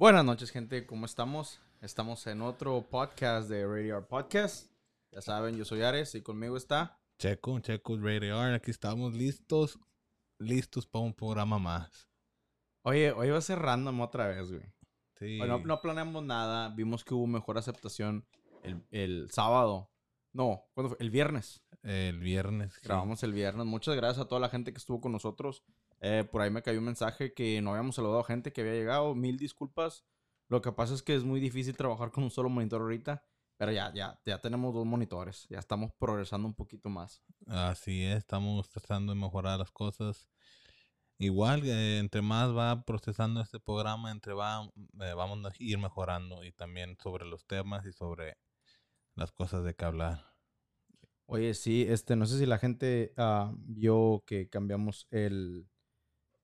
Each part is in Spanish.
Buenas noches, gente. ¿Cómo estamos? Estamos en otro podcast de Radio Art Podcast. Ya saben, yo soy Ares y conmigo está. Checo, Checo Radio Art. Aquí estamos listos, listos para un programa más. Oye, hoy va a ser random otra vez, güey. Sí. Bueno, no planeamos nada. Vimos que hubo mejor aceptación el, el sábado. No, ¿cuándo fue? El viernes. El viernes. sí. Grabamos el viernes. Muchas gracias a toda la gente que estuvo con nosotros. Eh, por ahí me cayó un mensaje que no habíamos saludado a gente que había llegado. Mil disculpas. Lo que pasa es que es muy difícil trabajar con un solo monitor ahorita. Pero ya, ya, ya tenemos dos monitores. Ya estamos progresando un poquito más. Así es, estamos tratando de mejorar las cosas. Igual, eh, entre más va procesando este programa, entre va, eh, vamos a ir mejorando y también sobre los temas y sobre las cosas de que hablar. Oye, sí, este, no sé si la gente ah, vio que cambiamos el,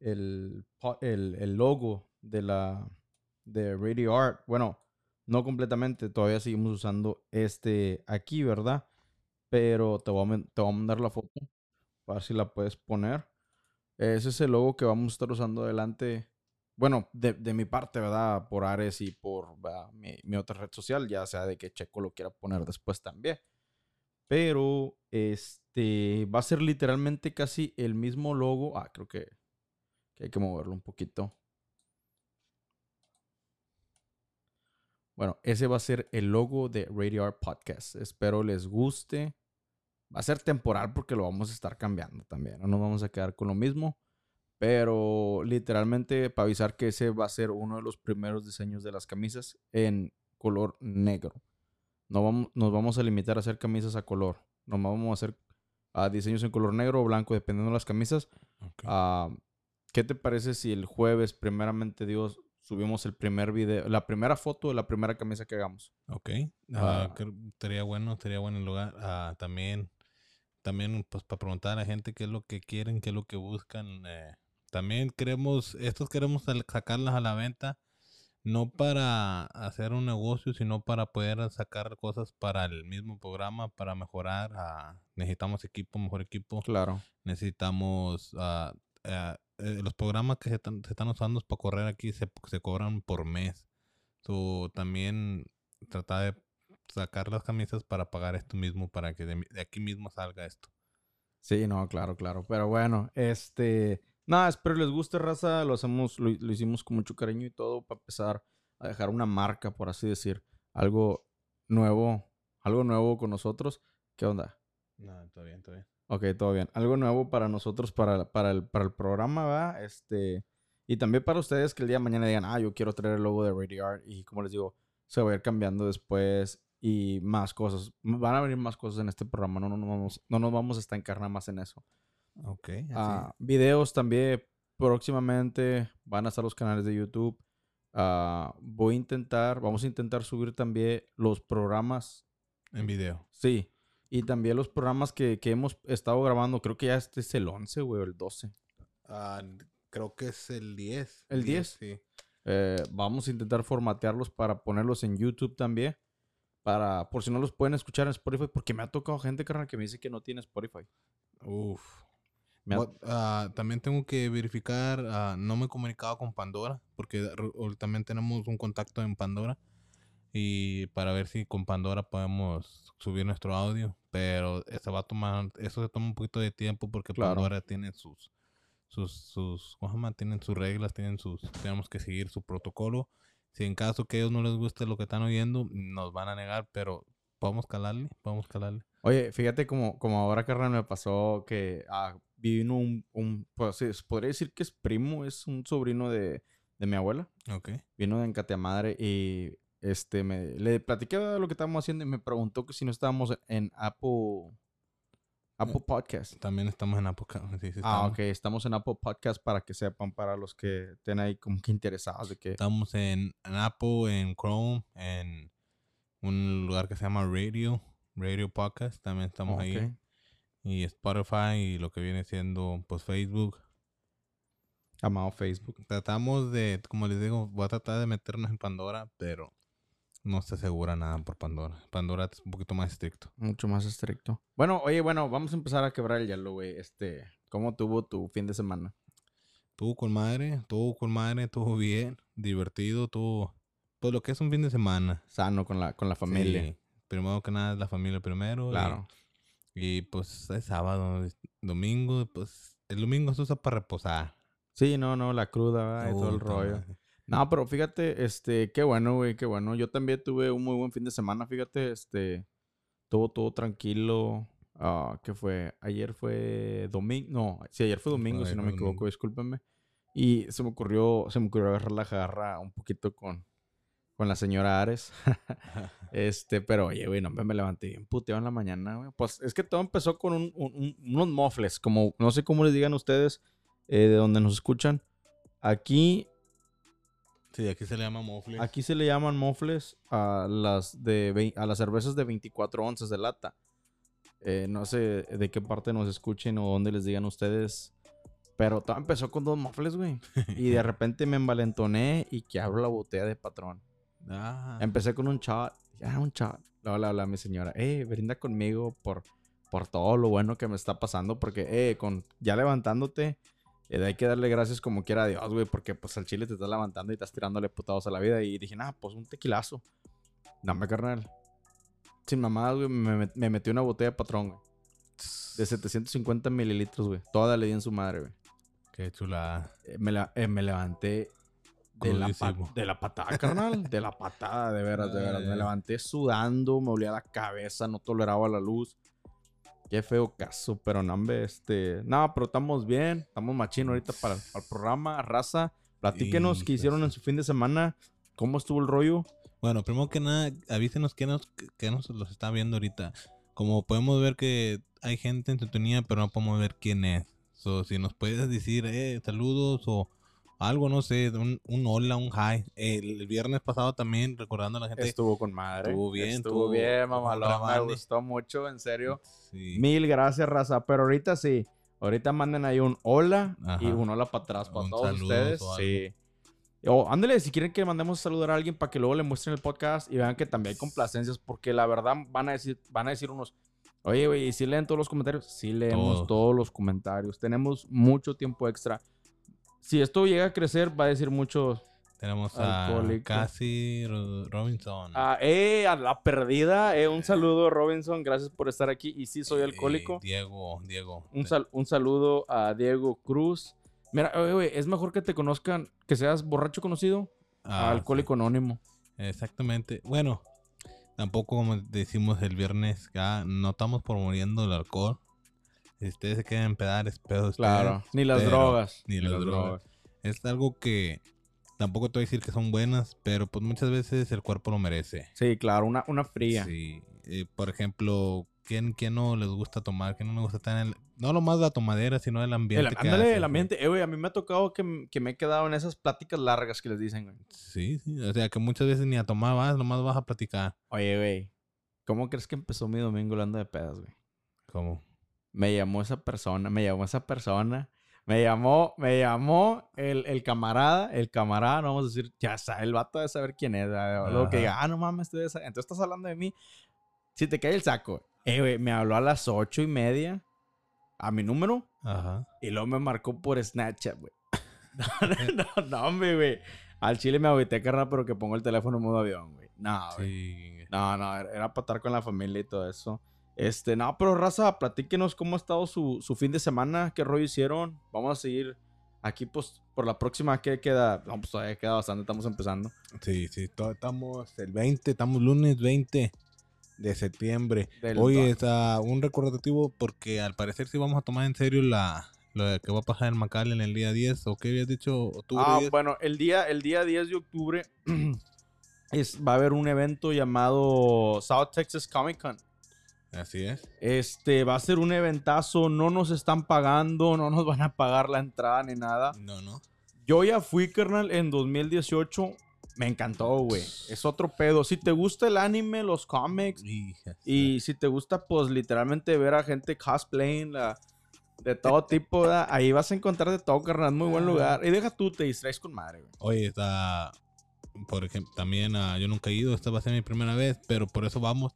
el, el, el logo de la de Radio Art. Bueno, no completamente, todavía seguimos usando este aquí, ¿verdad? Pero te voy a, te voy a mandar la foto para ver si la puedes poner. Ese es el logo que vamos a estar usando adelante. Bueno, de, de mi parte, ¿verdad? Por Ares y por mi, mi otra red social, ya sea de que Checo lo quiera poner después también. Pero este va a ser literalmente casi el mismo logo. Ah, creo que, que hay que moverlo un poquito. Bueno, ese va a ser el logo de Radio Art Podcast. Espero les guste. Va a ser temporal porque lo vamos a estar cambiando también. No nos vamos a quedar con lo mismo. Pero literalmente para avisar que ese va a ser uno de los primeros diseños de las camisas en color negro. No vamos, nos vamos a limitar a hacer camisas a color. No vamos a hacer ah, diseños en color negro o blanco, dependiendo de las camisas. Ah, ¿Qué te parece si el jueves, primeramente Dios, subimos el primer video, la primera foto de la primera camisa que hagamos? Ok, Ah. ah, estaría bueno, estaría bueno el lugar. Ah, también, también pues para preguntar a la gente qué es lo que quieren, qué es lo que buscan. eh, también queremos, estos queremos sacarlas a la venta, no para hacer un negocio, sino para poder sacar cosas para el mismo programa, para mejorar. ah, necesitamos equipo, mejor equipo. Claro. Necesitamos eh, los programas que se, están- se están usando para correr aquí se, se cobran por mes. So, también tratar de sacar las camisas para pagar esto mismo, para que de, aquí mismo salga esto. Sí, no, claro, claro. Pero bueno, este. Nada, espero les guste, raza. Lo hacemos, lo, lo hicimos con mucho cariño y todo para empezar a dejar una marca, por así decir. Algo nuevo, algo nuevo con nosotros. ¿Qué onda? No, todo bien, todo bien. Ok, todo bien. Algo nuevo para nosotros, para, para, el, para el programa, ¿va? Este. Y también para ustedes que el día de mañana digan, ah, yo quiero traer el logo de Radio Art. Y como les digo, se va a ir cambiando después y más cosas. Van a venir más cosas en este programa. No, no, nos vamos, no nos vamos a estancar nada más en eso. Ok, así. Ah, videos también próximamente van a estar los canales de YouTube. Ah, voy a intentar, vamos a intentar subir también los programas. en video. Sí. Y también los programas que, que hemos estado grabando. Creo que ya este es el 11, güey, o el 12. Ah, creo que es el 10. ¿El 10? Sí. Eh, vamos a intentar formatearlos para ponerlos en YouTube también. Para, por si no los pueden escuchar en Spotify. Porque me ha tocado gente, carnal, que me dice que no tiene Spotify. Uf. Me ha- What- ah, también tengo que verificar, ah, no me he comunicado con Pandora, porque también tenemos un contacto en Pandora, y para ver si con Pandora podemos subir nuestro audio, pero eso va a tomar, eso se toma un poquito de tiempo porque Claro. Pandora tiene sus, sus, sus, ¿cómo se llama? Tienen sus reglas, tienen sus, tenemos que seguir su protocolo. Si en caso que a ellos no les guste lo que están oyendo, nos van a negar, pero podemos calarle, podemos calarle. Oye, fíjate como, como ahora, carnal, me pasó que ah, vino un, un pues, podría decir que es primo, es un sobrino de, de mi abuela. Ok. Vino de Encatea Madre y este, me, le platiqué de lo que estábamos haciendo y me preguntó que si no estábamos en Apple, Apple Podcast. También estamos en Apple. sí, sí, Ah, ok, estamos en Apple Podcast para que sepan, para los que estén ahí como que interesados de que... Estamos en, en Apple, en Chrome, en un lugar que se llama Radio, Radio Podcast, también estamos ahí. Ok. Y Spotify y lo que viene siendo pues Facebook. Amado Facebook. Tratamos de, como les digo, voy a tratar de meternos en Pandora, pero no se asegura nada por Pandora. Pandora es un poquito más estricto. Mucho más estricto. Bueno, oye, bueno, vamos a empezar a quebrar el hielo, güey. Este, ¿cómo tuvo tu fin de semana? Tuvo con madre, tuvo con madre, tuvo bien. divertido, todo. Pues lo que es un fin de semana. Sano con la, con la familia. Sí, Primero que nada es la familia primero. Claro. Y, pues es sábado, es domingo, pues el domingo se usa para reposar. Sí, no, no, la cruda, ¿verdad? y todo el rollo. madre. No, pero fíjate, este, qué bueno, güey, qué bueno. Yo también tuve un muy buen fin de semana, fíjate, este, todo, todo tranquilo. Ah, ¿Qué fue? Ayer fue domingo, no, sí, ayer fue domingo, Ayer si no me equivoco, domingo. discúlpenme. Y se me ocurrió, se me ocurrió agarrar la jarra un poquito con, con la señora Ares. este, pero oye, güey, no me, me levanté bien puteado en la mañana, güey. Pues es que todo empezó con un- un- un- unos mofles, como, no sé cómo les digan ustedes, eh, de donde nos escuchan. Aquí Sí, aquí se le llama mofle. Aquí se le llaman mofles a las de a las cervezas de 24 onzas de lata. Eh, no sé de qué parte nos escuchen o dónde les digan ustedes. Pero todo empezó con dos mofles, güey. Y de repente me envalentoné y que abro la botella de patrón. Ah, Empecé con un shot. Ya, un shot. Luego le hablé a mi señora. Eh, brinda conmigo por, por todo lo bueno que me está pasando. Porque, eh, con, ya levantándote, eh, hay que darle gracias como quiera a Dios, güey. Porque, pues, al chile te estás levantando y estás tirándole putados a la vida. Y dije, nah, pues, un tequilazo. Dame, carnal. Sin mamadas, güey, me, met- me metí una botella de patrón, güey. De 750 mililitros, güey. Toda le di en su madre, güey. qué chulada. Eh, me, la- eh, me levanté de la, de la patada, carnal. De la patada, de veras, de veras. Me levanté sudando, me olía la cabeza, no toleraba la luz. Qué feo caso, pero no, hombre, este... No, pero estamos bien, estamos machín ahorita para, para el programa. Raza, platíquenos qué Hijo, hicieron en sí. su fin de semana, cómo estuvo el rollo. Bueno, primero que nada, avísenos que nos, que nos los está viendo ahorita. Como podemos ver que hay gente en sintonía, pero no podemos ver quién es. So, si nos puedes decir, eh, saludos o algo, no sé, un, un hola, un hi. El, el viernes pasado también, recordando a la gente. Estuvo con madre. Estuvo bien, Estuvo estuvo- bien, mamalón. Me gustó mucho, en serio. Sí. Mil gracias, raza. Pero ahorita sí. Ahorita manden ahí un hola y Ajá. un hola para atrás para Un todos ustedes. Sí. O ándale, si quieren que mandemos a saludar a alguien para que luego le muestren el podcast y vean que también hay complacencias, porque la verdad van a decir, van a decir unos, oye, güey, ¿y si leen todos los comentarios? Sí leemos Todos. todos los comentarios. Tenemos mucho tiempo extra. Si esto llega a crecer, va a decir mucho. Tenemos a Alcohólico. Cassie Ro- Robinson. Ah, eh, a la perdida. Eh, un saludo, Robinson. Gracias por estar aquí. Y sí, soy Eh, alcohólico. Diego, Diego. Un, sal- un saludo a Diego Cruz. Mira, oye, güey, es mejor que te conozcan, que seas borracho conocido, a Ah, alcohólico anónimo. exactamente. Bueno, tampoco como decimos el viernes, ya no estamos promoviendo el alcohol. Si ustedes se quieren empedar, es pedo de ustedes, Ni las pero- drogas. ni las drogas. Es algo que tampoco te voy a decir que son buenas, pero pues muchas veces el cuerpo lo merece. Sí, claro, una, una fría. Sí. Eh, por ejemplo, ¿quién, ¿quién no les gusta tomar? ¿Quién no les gusta estar en el... No lo más la tomadera, sino el ambiente. El, que ándale, hace, el ambiente. Eh, güey, a mí me ha tocado que, que me he quedado en esas pláticas largas que les dicen, güey. Sí, sí. O sea, que muchas veces ni a tomar vas, nomás vas a platicar. Oye, güey, ¿cómo crees que empezó mi domingo hablando de pedas, güey? Como... Me llamó esa persona, me llamó esa persona. Me llamó, me llamó el, el camarada, el camarada, no vamos a decir, ya sabe, el vato de saber quién es. ¿verdad? Luego que diga, ah, no mames, tú esa- entonces estás hablando de mí. Si te cae el saco. Eh, güey, me habló a las ocho y media a mi número Ajá. y luego me marcó por Snapchat, güey. no, no, no, hombre, güey. Al chile me agüité, carnal, pero que pongo el teléfono en modo avión, güey. No, güey. Sí. No, no, era era para estar con la familia y todo eso. Este, no, pero raza, platíquenos cómo ha estado su, su fin de semana, qué rollo hicieron. Vamos a seguir aquí, pues, por la próxima, ¿qué queda? No, pues todavía queda bastante, estamos empezando. Sí, sí, estamos el 20, estamos lunes 20 de septiembre. Del- Oye, está un recordativo porque al parecer sí vamos a tomar en serio la lo que va a pasar en Macal en el día 10 o qué habías dicho octubre Ah, 10? bueno, el día, el día 10 de octubre es, va a haber un evento llamado South Texas Comic Con. Así es. Este, va a ser un eventazo, no nos están pagando, no nos van a pagar la entrada ni nada. No, no. Yo ya fui, carnal, en 2018. Me encantó, güey. Es otro pedo. Si te gusta el anime, los cómics, y si te gusta, pues, literalmente ver a gente cosplaying, la, de todo tipo, ¿verdad? ahí vas a encontrar de todo, carnal. Muy buen lugar. Y deja tú, te distraes con madre, güey. Oye, está por ejemplo, también ah, yo nunca he ido, esta va a ser mi primera vez, pero por eso vamos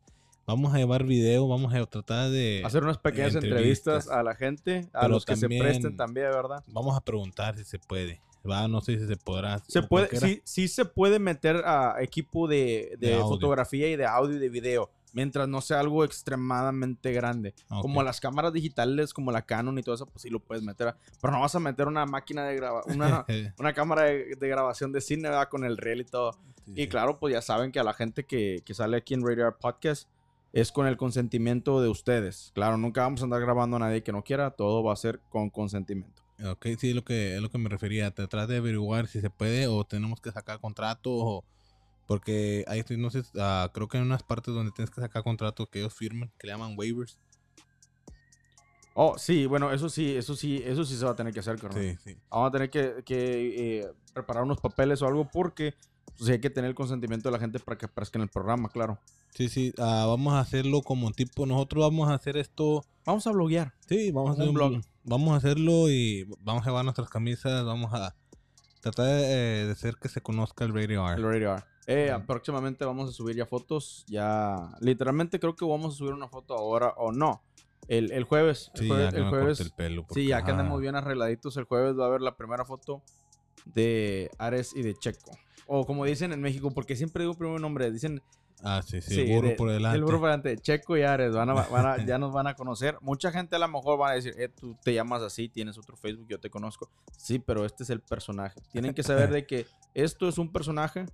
vamos a llevar video, vamos a tratar de Hacer unas pequeñas entrevistas, Entrevistas. a la gente, a los que también- se presten también, ¿verdad? vamos a preguntar si se puede. Va, no sé si se podrá. Se puede, sí, sí se puede meter a equipo de, de De fotografía y de audio y de video, mientras no sea algo extremadamente grande. Ok. Como las cámaras digitales, como la Canon y todo eso, pues sí lo puedes meter. Pero no vas a meter una máquina de grabación, una, una cámara de, de grabación de cine, ¿verdad? Con el reel y todo. Sí, Y claro, pues ya saben que a la gente que, que sale aquí en Radio Art Podcast es con el consentimiento de ustedes. Claro, nunca vamos a andar grabando a nadie que no quiera, todo va a ser con consentimiento. Ok, sí, es lo que, es lo que me refería. Tratar de averiguar si se puede o tenemos que sacar contrato o... Porque hay, no sé, ah, creo que hay unas partes donde tienes que sacar contrato que ellos firman, que le llaman waivers. Oh, sí, bueno, eso sí, eso sí, eso sí se va a tener que hacer, carnal. Sí, sí. Vamos a tener que, que, eh, preparar unos papeles o algo porque pues, hay que tener el consentimiento de la gente para que aparezca en el programa, claro. Sí, sí, ah, vamos a hacerlo como tipo, nosotros vamos a hacer esto, Vamos a bloguear. sí, vamos a hacer un blog. Vamos a hacerlo y vamos a llevar nuestras camisas, vamos a tratar de, eh, de hacer que se conozca el Radio El Art. Radio Art. Eh, Ujú. próximamente vamos a subir ya fotos. Ya, literalmente creo que vamos a subir una foto ahora o no. El, el jueves. El Sí, jueves, ya que el jueves el pelo. sí, porque, ya que andemos bien arregladitos, el jueves va a haber la primera foto de Ares y de Checo. O como dicen en México, porque siempre digo primer nombre, dicen Ah, sí, sí, Sí, el burro de- por delante. El burro por delante. Checo y Ares van a, van a- ya nos van a conocer. Mucha gente a lo mejor van a decir, eh, tú te llamas así, tienes otro Facebook, yo te conozco. Sí, pero este es el personaje. Tienen que saber de que esto es un personaje,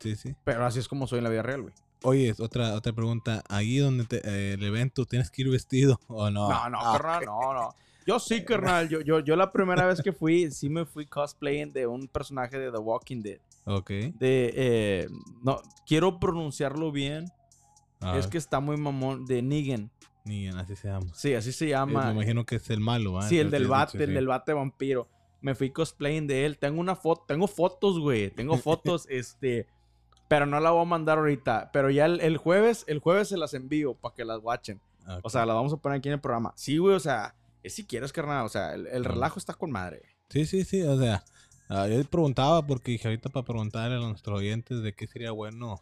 Sí, sí. pero así es como soy en la vida real, güey. Oye, otra, otra pregunta. Ahí donde te- eh, el evento, ¿tienes que ir vestido o no? No, no, Ah, carnal, no, no. Yo sí, carnal. Yo, yo, yo la primera vez que fui, sí me fui cosplaying de un personaje de The Walking Dead. Ok. De, eh, no, quiero pronunciarlo bien. Ah, Es que está muy mamón. De Negan. Ni así se llama. Sí, así se Eh, llama. me imagino que es el malo, ¿va? Sí, el del bate, el sí. del bate vampiro. Me fui cosplaying de él. Tengo una foto, tengo fotos, güey. Tengo fotos, este. Pero no la voy a mandar ahorita. Pero ya el, el jueves, el jueves se las envío para que las watchen. Ok. O sea, las vamos a poner aquí en el programa. Sí, güey, o sea, es si quieres, carnal. O sea, el, el relajo está con madre. Sí, sí, sí. O sea, ah, yo preguntaba porque dije ahorita para preguntarle a nuestros oyentes de qué sería bueno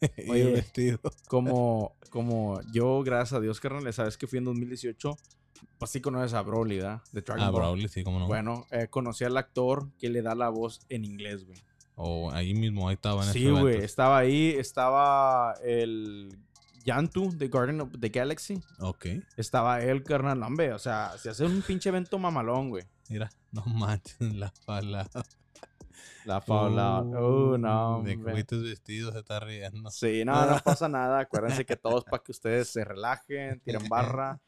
Oye. ir vestido. Como, como yo, gracias a Dios, carnal, sabes que fui en 2018. Pues sí conoces a Broly, ¿verdad? De Dragon Ah, Ball. Brawley, sí, cómo no. Bueno, eh, conocí al actor que le da la voz en inglés, güey. O ahí mismo, ahí estaba en Sí, güey. Estaba ahí, estaba el Yantu de Garden of the Galaxy. Ok. Estaba él, carnal, hombre. O sea, se hace un pinche evento mamalón, güey. Mira, no manches la pala. La Fallout. Oh, no, De hombre. cubitos vestidos se está riendo. Sí, no, no pasa nada. Acuérdense que todo es para que ustedes se relajen, tiren barra.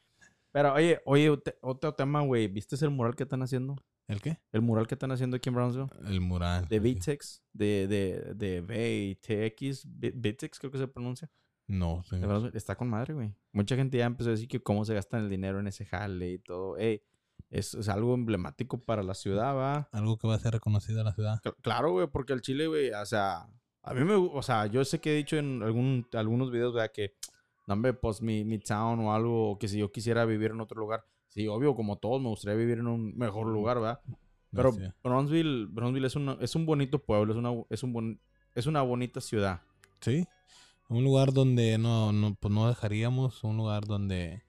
Pero, oye, oye, otro tema, güey. ¿Viste el mural que están haciendo? ¿El qué? El mural que están haciendo aquí en Brownsville. El mural. De. Vitex, de, de, de VTX, Vi- Vitex creo que se pronuncia. No. De verdad, está con madre, güey. Mucha gente ya empezó a decir que cómo se gastan el dinero en ese jale y todo. Ey, es, es algo emblemático para la ciudad, va. Algo que va a ser reconocido en la ciudad. Cl- Claro, güey, porque el Chile, güey, o sea, a mí me, o sea, yo sé que he dicho en algún, algunos videos, ¿verdad? Que, no, hombre, pues mi, mi town o algo, que si yo quisiera vivir en otro lugar, sí, obvio, como todos, me gustaría vivir en un mejor lugar, ¿verdad? Pero. Bronzeville, Bronzeville es, una- es un bonito pueblo, es una, es, un bon- es una bonita ciudad. Sí. Un lugar donde no, no, pues no dejaríamos. Un lugar donde,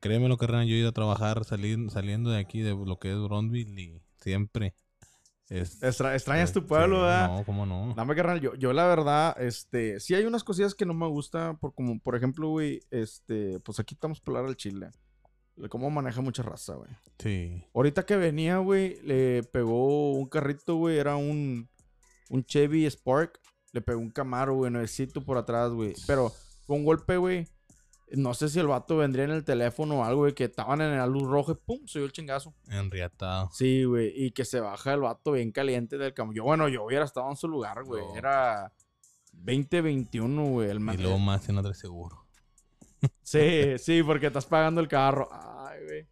créeme lo que yo he ido a trabajar salir, saliendo de aquí, de lo que es Bronzeville y siempre. Es, Extra- extrañas tu sí, pueblo, ¿verdad? No, cómo no. Dame carnal, yo, yo la verdad, este, sí hay unas cosillas que no me gustan, por como, por ejemplo, güey, este, pues aquí estamos por hablar al chile. Cómo maneja mucha raza, güey. Sí. Ahorita que venía, güey, le pegó un carrito, güey, era un, un Chevy Spark. Le pegó un Camaro, güey, nuevecito por atrás, güey. Pero fue un golpe, güey. No sé si el vato vendría en el teléfono o algo, güey, que estaban en la luz roja y pum, se dio el chingazo. Enriatado. Sí, güey, y que se baja el vato bien caliente del camión. Yo, bueno, yo hubiera estado en su lugar, güey. No. Era 2021, güey. El Y luego más en otro seguro. Sí, sí, porque estás pagando el carro. Ay, güey.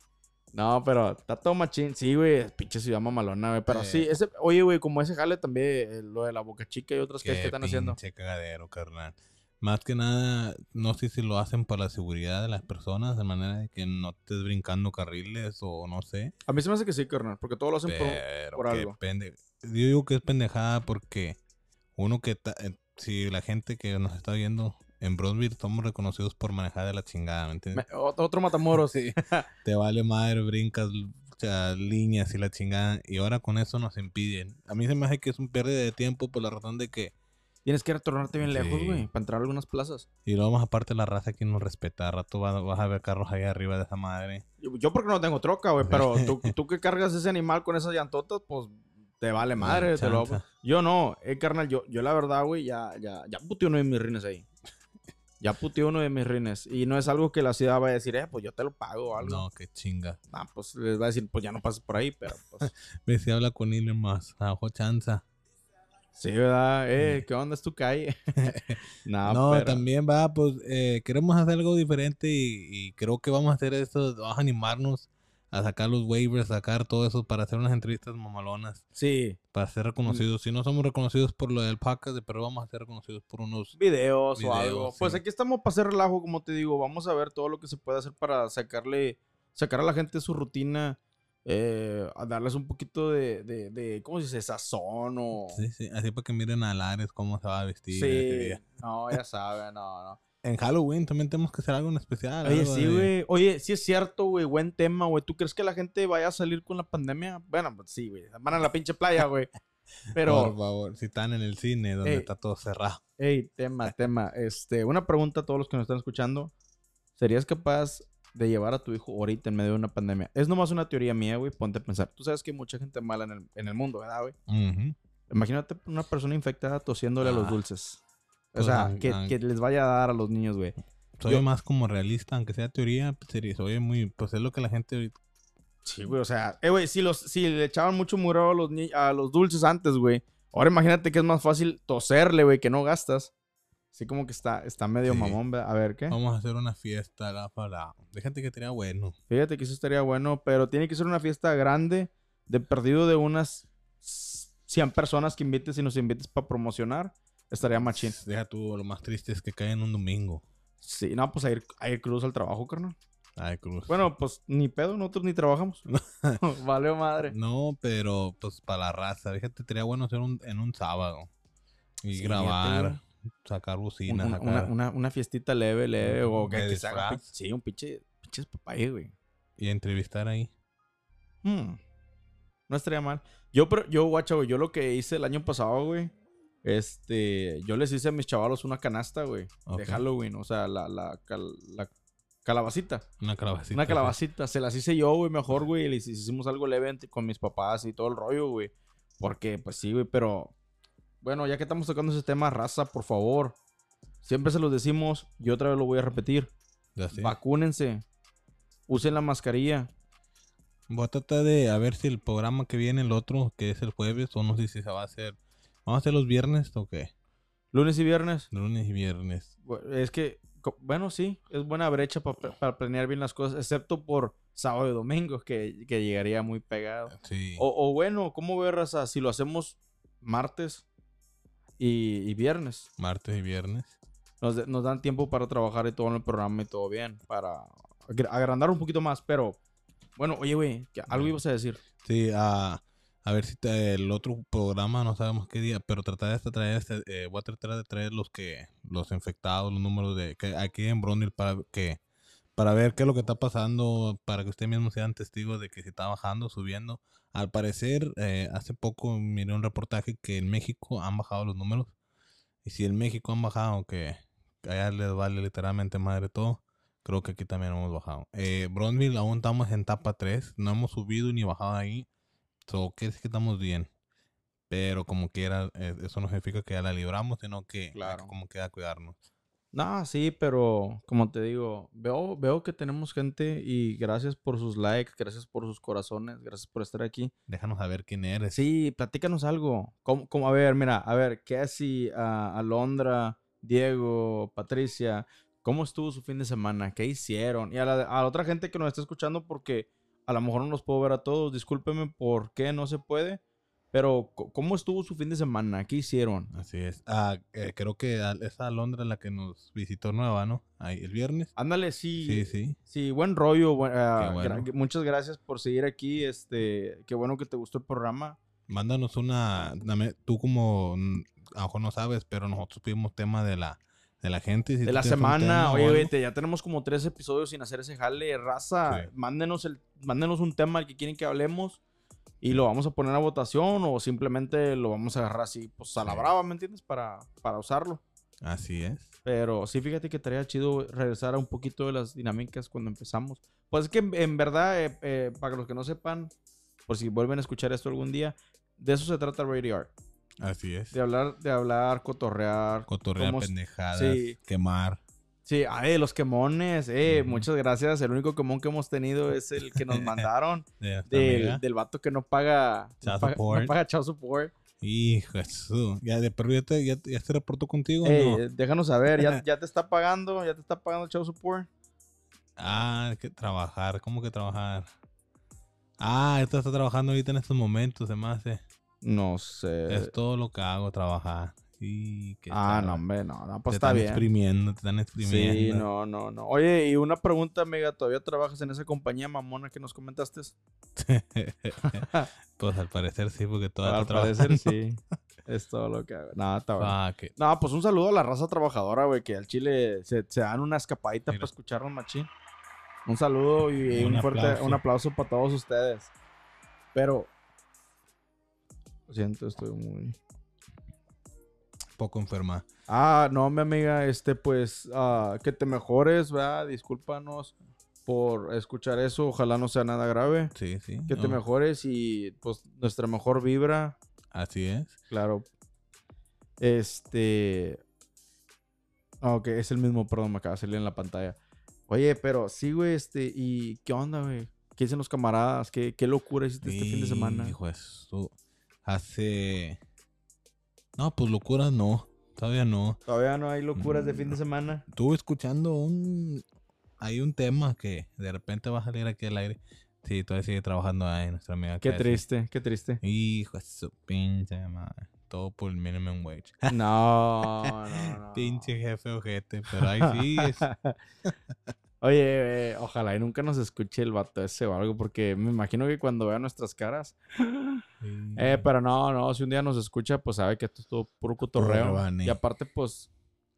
No, pero está todo machín. Sí, güey, pinche ciudad mamalona, güey. Pero sí, Sí. ese, oye, güey, como ese jale también, eh, lo de la Boca Chica y otras cosas que están haciendo. pinche cagadero, carnal. Más que nada, no sé si lo hacen para la seguridad de las personas, de manera de que no estés brincando carriles o no sé. A mí se me hace que sí, carnal, porque todo lo hacen por... Pero por algo. pende- Yo digo que es pendejada porque uno que... ta- eh, Si la gente que nos está viendo en Bronzeville somos reconocidos por manejar de la chingada, ¿me entiendes? Me- otro, Matamoros, sí. Te vale madre, brincas cha- líneas y la chingada. Y ahora con eso nos impiden. A mí se me hace que es un pérdida de tiempo por la razón de que. Tienes que retornarte bien lejos, Sí. güey, para entrar a algunas plazas. Y luego más aparte la raza aquí no respeta. Al rato va- vas a ver carros ahí arriba de esa madre. Yo, yo porque no tengo troca, güey, pero tú, tú que cargas ese animal con esas llantotas, pues te vale madre. te lo-. Yo no, eh, carnal, yo, yo la verdad, güey, ya, ya, ya puteé uno de mis rines ahí. Ya puteé uno de mis rines. Y no es algo que la ciudad vaya a decir, eh, pues yo te lo pago o algo. No, qué chinga. Ah, pues les va a decir, pues ya no pases por ahí, pero pues. Ve si habla con Elon más. Chanza. sí, ¿verdad? Eh, ¿qué onda es tu calle? no, no, pero- también va, pues eh, queremos hacer algo diferente y, y creo que vamos a hacer esto, vamos a animarnos a sacar los waivers, sacar todo eso para hacer unas entrevistas mamalonas, Sí, para ser reconocidos. Si no somos reconocidos por lo del podcast, pero vamos a ser reconocidos por unos... videos, o Videos, algo. Pues aquí estamos para hacer relajo, como te digo. Vamos a ver todo lo que se puede hacer para sacarle, sacar a la gente su rutina, eh, a darles un poquito de, de, de, ¿cómo se dice? Sazón o... Sí, sí, así para que miren a Lares cómo se va a vestir. Sí, no, ya saben, no, no. En Halloween también tenemos que hacer algo en especial. Oye, algo sí, de- güey. Oye, sí es cierto, güey. Buen tema, güey. ¿Tú crees que la gente vaya a salir con la pandemia? Bueno, pues sí, güey. Van a la pinche playa, güey. Por Pero, favor, si están en el cine donde Ey. está todo cerrado. hey, tema, tema. Este, una pregunta a todos los que nos están escuchando. ¿Serías capaz de llevar a tu hijo ahorita en medio de una pandemia? Es nomás una teoría mía, güey. Ponte a pensar. Tú sabes que hay mucha gente mala en el, en el mundo, ¿verdad, güey? Imagínate una persona infectada tosiéndole a los Ah. O Pues, sea, que, que les vaya a dar a los niños, güey. Soy Yo- más como realista, aunque sea teoría, pues, sería- soy muy, pues es lo que la gente ahorita Sí, güey, o sea, eh, güey, si, los, si le echaban mucho murado a los, ni- a los dulces antes, güey. Ahora imagínate que es más fácil toserle, güey, que no gastas. Así como que está, está medio Sí. mamón, ¿verdad? A ver, ¿qué? Vamos a hacer una fiesta la para. Déjate que sería bueno. Fíjate que eso estaría bueno, pero tiene que ser una fiesta grande, de perdido de unas 100 personas que invites y nos invites para promocionar. Estaría machín. Deja tú, lo más triste es que cae en un domingo. Sí, no, pues a ir, a ir cruz al trabajo, carnal. Ay, cruz. Bueno, pues ni pedo, nosotros ni trabajamos. vale, madre. No, pero pues para la raza. Fíjate, sería bueno hacer un, en un sábado. Y Sí, grabar, sacar bocinas, una, una, una, una fiestita leve, leve, o que, que se haga. Sí, un pinche, pinches papayas, güey. y entrevistar ahí. Hmm. No estaría mal. Yo, pero, yo, guacha, güey, yo lo que hice el año pasado, güey, este, yo les hice a mis chavalos una canasta, güey, de Halloween, o sea, la, la, cal- la calabacita. Una calabacita. Una calabacita, se las hice yo, güey, mejor, güey, y les hicimos algo leve con mis papás y todo el rollo, güey. Porque, pues sí, güey, pero, bueno, ya que estamos tocando ese tema, raza, por favor, siempre se los decimos, y otra vez lo voy a repetir, sé. vacúnense, usen la mascarilla, Voy a tratar de a ver si el programa que viene, el otro, que es el jueves, o no sé si se va a hacer. ¿Vamos a hacer los viernes o qué? lunes y viernes. Lunes y viernes. Es que, bueno, sí, es buena brecha pa- para planear bien las cosas, excepto por sábado y domingo, que, que llegaría muy pegado. Sí. O, o bueno, ¿cómo ve, raza? Si lo hacemos martes y, y viernes, Martes y viernes. nos, de- nos dan tiempo para trabajar y todo en el programa y todo bien, para agr- agrandar un poquito más, pero, bueno, oye, güey, algo ibas a decir. Sí, a, a ver si te- el otro programa, no sabemos qué día, pero tratar de traer este, eh, voy a tratar de traer los que, los infectados, los números de que aquí en Brunel para que, para ver qué es lo que está pasando, para que ustedes mismos sean testigos de que si está bajando, subiendo. Al parecer, eh, hace poco miré un reportaje que en México han bajado los números. Y si en México han bajado, que, allá les vale literalmente madre todo, creo que aquí también hemos bajado. Eh, Bronzeville aún estamos en etapa 3, no hemos subido ni bajado ahí. So, quiere decir que estamos bien. Pero como quiera, eh, eso no significa que ya la libramos, sino que que Claro. como queda cuidarnos. No, sí, pero como te digo, veo, veo que tenemos gente y gracias por sus likes, gracias por sus corazones, gracias por estar aquí. Déjanos saber quién eres. Sí, platícanos algo. ¿Cómo, cómo- a ver, mira, a ver, Cassie, a Alondra, Diego, Patricia, ¿cómo estuvo su fin de semana? ¿Qué hicieron? Y a la, a la otra gente que nos está escuchando, porque a lo mejor no los puedo ver a todos, discúlpeme por qué no se puede, pero ¿cómo estuvo su fin de semana? ¿Qué hicieron? Así es. Ah, eh, creo que a- esa Alondra la que nos visitó nueva, ¿no? Ahí, el viernes. Ándale, sí. Sí, sí. Sí, buen rollo. buen- Qué bueno. gra- muchas gracias por seguir aquí. Este, qué bueno que te gustó el programa. Mándanos una. dame- tú, como. A lo mejor no sabes, pero nosotros tuvimos tema de la de la gente. si de la semana. Oye, te- ya tenemos como tres episodios sin hacer ese jale. Raza, Sí. mándenos, el, mándenos un tema al que quieren que hablemos y lo vamos a poner a votación o simplemente lo vamos a agarrar así, pues a la brava, ¿me entiendes? Para, para usarlo. Así es. Pero sí, fíjate que estaría chido regresar a un poquito de las dinámicas cuando empezamos. Pues es que en, en verdad, eh, eh, para los que no sepan, por si vuelven a escuchar esto algún día, de eso se trata Radio Art. Así es. De hablar, de hablar, cotorrear. Cotorrear pendejadas, sí. quemar. Sí, ay, los quemones, eh, muchas gracias. El único quemón que hemos tenido es el que nos mandaron De del, del vato que no paga, no Child paga, support. no paga child support. Hijo su- Ya, de, pero ya te, ya, ya te reportó contigo, Eh, ¿no? Déjanos saber, ¿ya, ya te está pagando, ya te está pagando child support. Ah, que trabajar. ¿Cómo que trabajar? Ah, esto está trabajando ahorita en estos momentos, se me hace. No sé. Es todo lo que hago, trabajar. Y que ah, está- no, hombre, no, no, pues te está están bien. exprimiendo, te están exprimiendo. Sí, no, no, no. Oye, y una pregunta, amiga, ¿todavía trabajas en esa compañía mamona que nos comentaste? pues al parecer sí, porque todavía Al parecer sí. Es todo lo que hago. No, está bueno. It. No, pues un saludo a la raza trabajadora, güey, que al Chile se, se dan una escapadita Mira. para escucharnos, machín. Un saludo y un, Un fuerte aplauso. un aplauso para todos ustedes. Pero, lo siento, estoy muy... Poco enferma. Ah, no, mi amiga, este, pues, ah, que te mejores, ¿verdad? Discúlpanos por escuchar eso. Ojalá no sea nada grave. Sí, sí. Que te mejores y, pues, nuestra mejor vibra. Así es. Claro. Este. Ah, Ok, es el mismo, perdón, me acaba de salir en la pantalla. Oye, pero sí, güey, este, ¿y qué onda, güey? ¿Qué dicen los camaradas? ¿Qué, qué locura hiciste este fin de semana? Hijo de su- Hace. No, pues locuras no. Todavía no. Todavía no hay locuras de fin de Mm. semana. Estuve escuchando un. Hay un tema que de repente va a salir aquí al aire. Sí, todavía sigue trabajando ahí, nuestra amiga. Qué Cassie. triste, qué triste. Hijo de su pinche madre. Todo por el minimum wage. No, no, no. pinche jefe ojete. Pero ahí sí es. Oye, eh, ojalá y nunca nos escuche el vato ese o algo, porque me imagino que cuando vea nuestras caras. Eh, pero no, no, si un día nos escucha, pues sabe que esto es todo puro cotorreo. Y aparte, pues,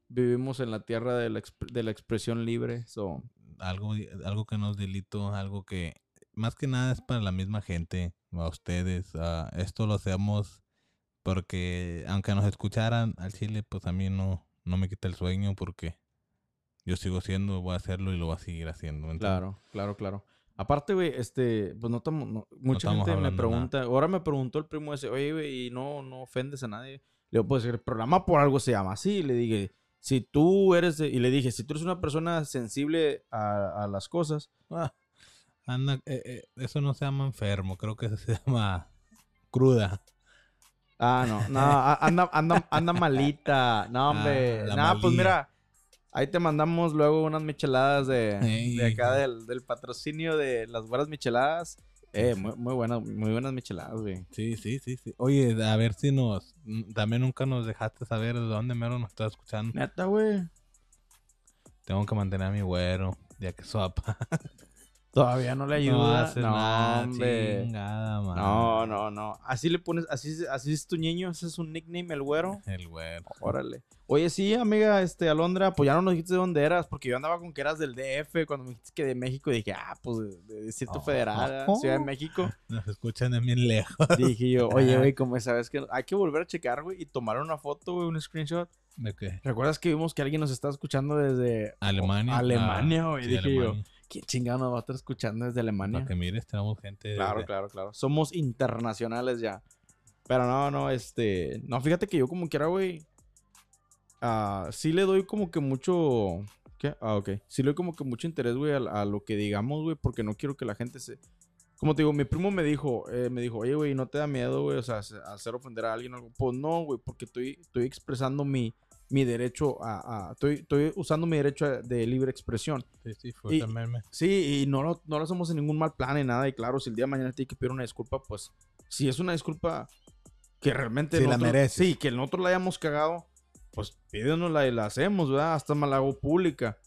vivimos en la tierra de la, exp- de la expresión libre. So, algo, algo que no es delito, algo que más que nada es para la misma gente, a ustedes. ah, esto lo hacemos porque aunque nos escucharan al chile, pues a mí no, no me quita el sueño porque yo sigo siendo, voy a hacerlo y lo voy a seguir haciendo. claro, claro, claro. Aparte, güey, este, pues no estamos, no- mucha gente me pregunta, ahora me preguntó el primo ese, oye, güey, y no, no ofendes a nadie. Le digo, pues el programa por algo se llama así. Le dije, si tú eres, de- y le dije, si tú eres una persona sensible a, a las cosas, Ah, anda, eh, eh, eso no se llama enfermo, creo que eso se llama cruda. Ah, no, no, anda, anda, anda malita. No, hombre. Ah, no, pues mira, ahí te mandamos luego unas micheladas de, acá del, del patrocinio de las buenas micheladas. Eh, muy, muy buenas, muy buenas micheladas, güey. Sí, sí, sí, sí. Oye, a ver si nos, también nunca nos dejaste saber de dónde mero nos estás escuchando. Neta, güey. Tengo que mantener a mi güero, ya que sopa. Todavía no le No ayuda. No, nada, hombre. chingada, madre. No, no, no. Así le pones, así, así es tu niño, ese es un nickname, el güero. El güero. Órale. Oye, sí, amiga, este, Alondra, pues ya no nos dijiste de dónde eras, porque yo andaba con que eras del DF, cuando me dijiste que de México, dije, ah, pues de, Distrito Oh. Federal, Ciudad de México. Nos escuchan de bien lejos. Dije yo, oye, güey, como sabes que hay que volver a checar, güey, y tomar una foto, güey, un screenshot. ¿De qué? ¿Recuerdas que vimos que alguien nos estaba escuchando desde Alemania. Alemania, Ah, güey? sí, Dije yo. ¿Quién chingado nos va a estar escuchando desde Alemania? Para que mires, tenemos gente. Claro, de- claro, claro. Somos internacionales ya. Pero no, no, este. No, fíjate que yo como quiera, güey. ah, sí le doy como que mucho. ¿Qué? Ah, ok. Sí le doy como que mucho interés, güey, a, a lo que digamos, güey, porque no quiero que la gente se. Como te digo, mi primo me dijo, eh, me dijo, oye, güey, ¿no te da miedo, güey? O sea, se- hacer ofender a alguien o algo. Pues no, güey, porque estoy, estoy expresando mi, mi derecho a, a- estoy, estoy usando mi derecho a- de libre expresión. Sí, sí, fue Y- Sí, y no lo, no lo hacemos en ningún mal plan ni nada. Y claro, si el día de mañana tiene que pedir una disculpa, pues si es una disculpa que realmente. Sí, la mereces. Sí, que nosotros la hayamos cagado, pues pídenosla y la hacemos, ¿verdad? Hasta me la hago pública.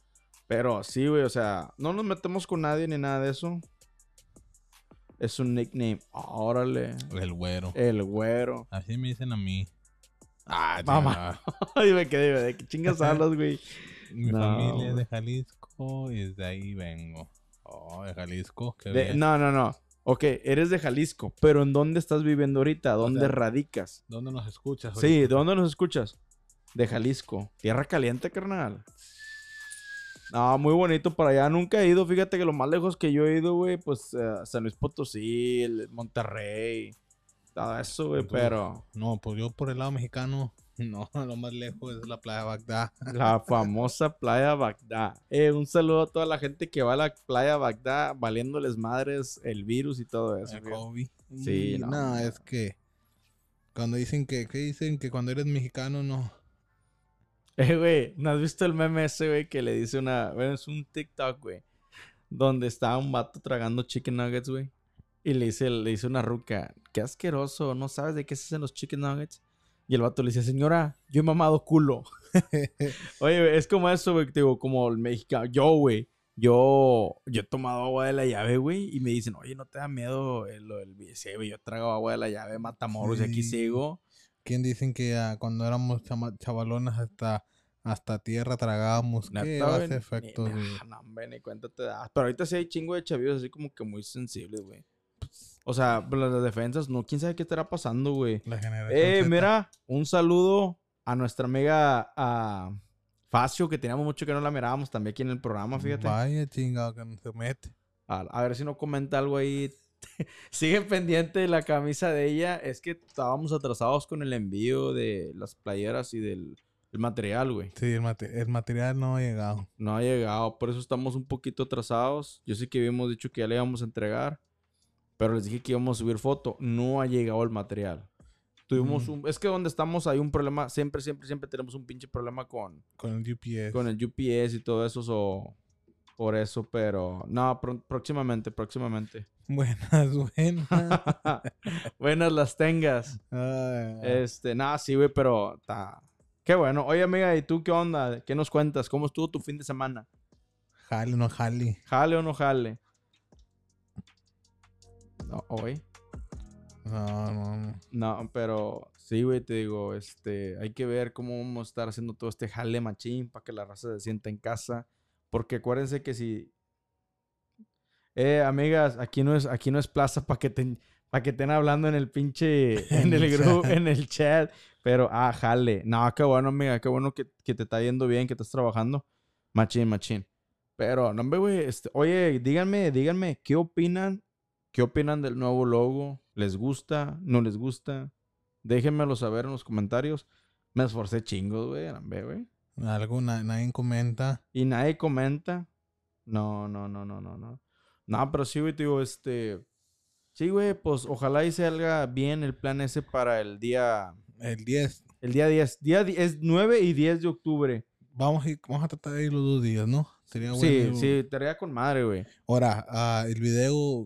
Pero sí, güey, o sea, no nos metemos con nadie ni nada de eso. Es un nickname. Órale. El güero. El güero. Así me dicen a mí. Ah, Mamá. Ay, me quedé, ¿de qué chingas hablas, güey? Mi No, familia es de Jalisco y de ahí vengo. Oh, de Jalisco, qué De- bien. no, no, no. Ok, eres de Jalisco, pero ¿en dónde estás viviendo ahorita? ¿Dónde sea, radicas? ¿Dónde nos escuchas? Sí, ¿de ahorita? dónde nos escuchas? De Jalisco. Tierra caliente, carnal. No, muy bonito para allá. Nunca he ido. Fíjate que lo más lejos que yo he ido, güey, pues eh, San Luis Potosí, el Monterrey, todo eso, güey. Pero No, pues yo por el lado mexicano, no, lo más lejos es la playa Bagdad. la famosa playa Bagdad. Eh, un saludo a toda la gente que va a la playa Bagdad valiéndoles madres el virus y todo eso. El. COVID. Sí, Y no, no, no. es que cuando dicen que, ¿qué dicen? Que cuando eres mexicano, no. Eh, güey, ¿no has visto el meme ese, güey, que le dice una... Bueno, es un TikTok, güey. Donde está un vato tragando chicken nuggets, güey. Y le dice, le dice una ruca, qué asqueroso, ¿no sabes de qué se hacen los chicken nuggets? Y el vato le dice, señora, yo he mamado culo. Oye, es como eso, güey, digo, como el mexicano. Yo, güey, yo, yo he tomado agua de la llave, güey, y me dicen, oye, ¿no te da miedo el- lo del sí, güey, yo trago agua de la llave, matamoros, y aquí Sí. sigo. ¿Quién dicen que ah, cuando éramos chavalones hasta, hasta tierra tragábamos? ¿Qué ni- efectos? güey? no, hombre, ni cuenta te das. Pero ahorita sí hay chingo de chavillos así como que muy sensibles, güey. O sea, las defensas, no, quién sabe qué estará pasando, güey. La generación Eh, Z. mira, un saludo a nuestra amiga a Facio, que teníamos mucho que no la mirábamos también aquí en el programa, fíjate. Vaya chingado que no se mete. A, a ver si no comenta algo ahí. Sigue pendiente de la camisa de ella. Es que estábamos atrasados con el envío de las playeras y del el material, güey. Sí, el, mate- el material no ha llegado. No ha llegado, por eso estamos un poquito atrasados. Yo sé que habíamos dicho que ya le íbamos a entregar, pero les dije que íbamos a subir foto. No ha llegado el material. Tuvimos Mm. un... Es que donde estamos hay un problema, siempre, siempre, siempre tenemos un pinche problema con, Con el UPS. con el UPS y todo eso, so, por eso, pero no, pro- próximamente, próximamente. Buenas, buenas. Buenas las tengas. Ay, Este, nada, sí, güey, pero está... Qué bueno. Oye, amiga, ¿y tú qué onda? ¿Qué nos cuentas? ¿Cómo estuvo tu fin de semana? Jale, no jale. ¿Jale o no jale? No, hoy. No, no, no. No, pero sí, güey, te digo, este, hay que ver cómo vamos a estar haciendo todo este jale machín para que la raza se sienta en casa. Porque acuérdense que si... Eh, amigas, aquí no es, aquí no es plaza para que, te, pa' que estén hablando en el pinche, en el grupo, en el chat. Pero, ah, jale. No, qué bueno, amiga, qué bueno que, que te está yendo bien, que estás trabajando. Machín, machín. Pero, no, hombre, güey, este, oye, díganme, díganme, ¿qué opinan? ¿Qué opinan del nuevo logo? ¿Les gusta? ¿No les gusta? Déjenmelo saber en los comentarios. Me esforcé chingos, güey. Algo na- nadie comenta. Y nadie comenta. No, no, no, no, no, no. No, pero sí, güey, te digo, este... Sí, güey, pues ojalá y salga bien el plan ese para el día... El 10. El día 10. Día es 9 y 10 de octubre. Vamos a, ir- vamos a tratar de ir los dos días, ¿no? Sería bueno. Sí, sí, estaría con madre, güey. Ahora, ah, el video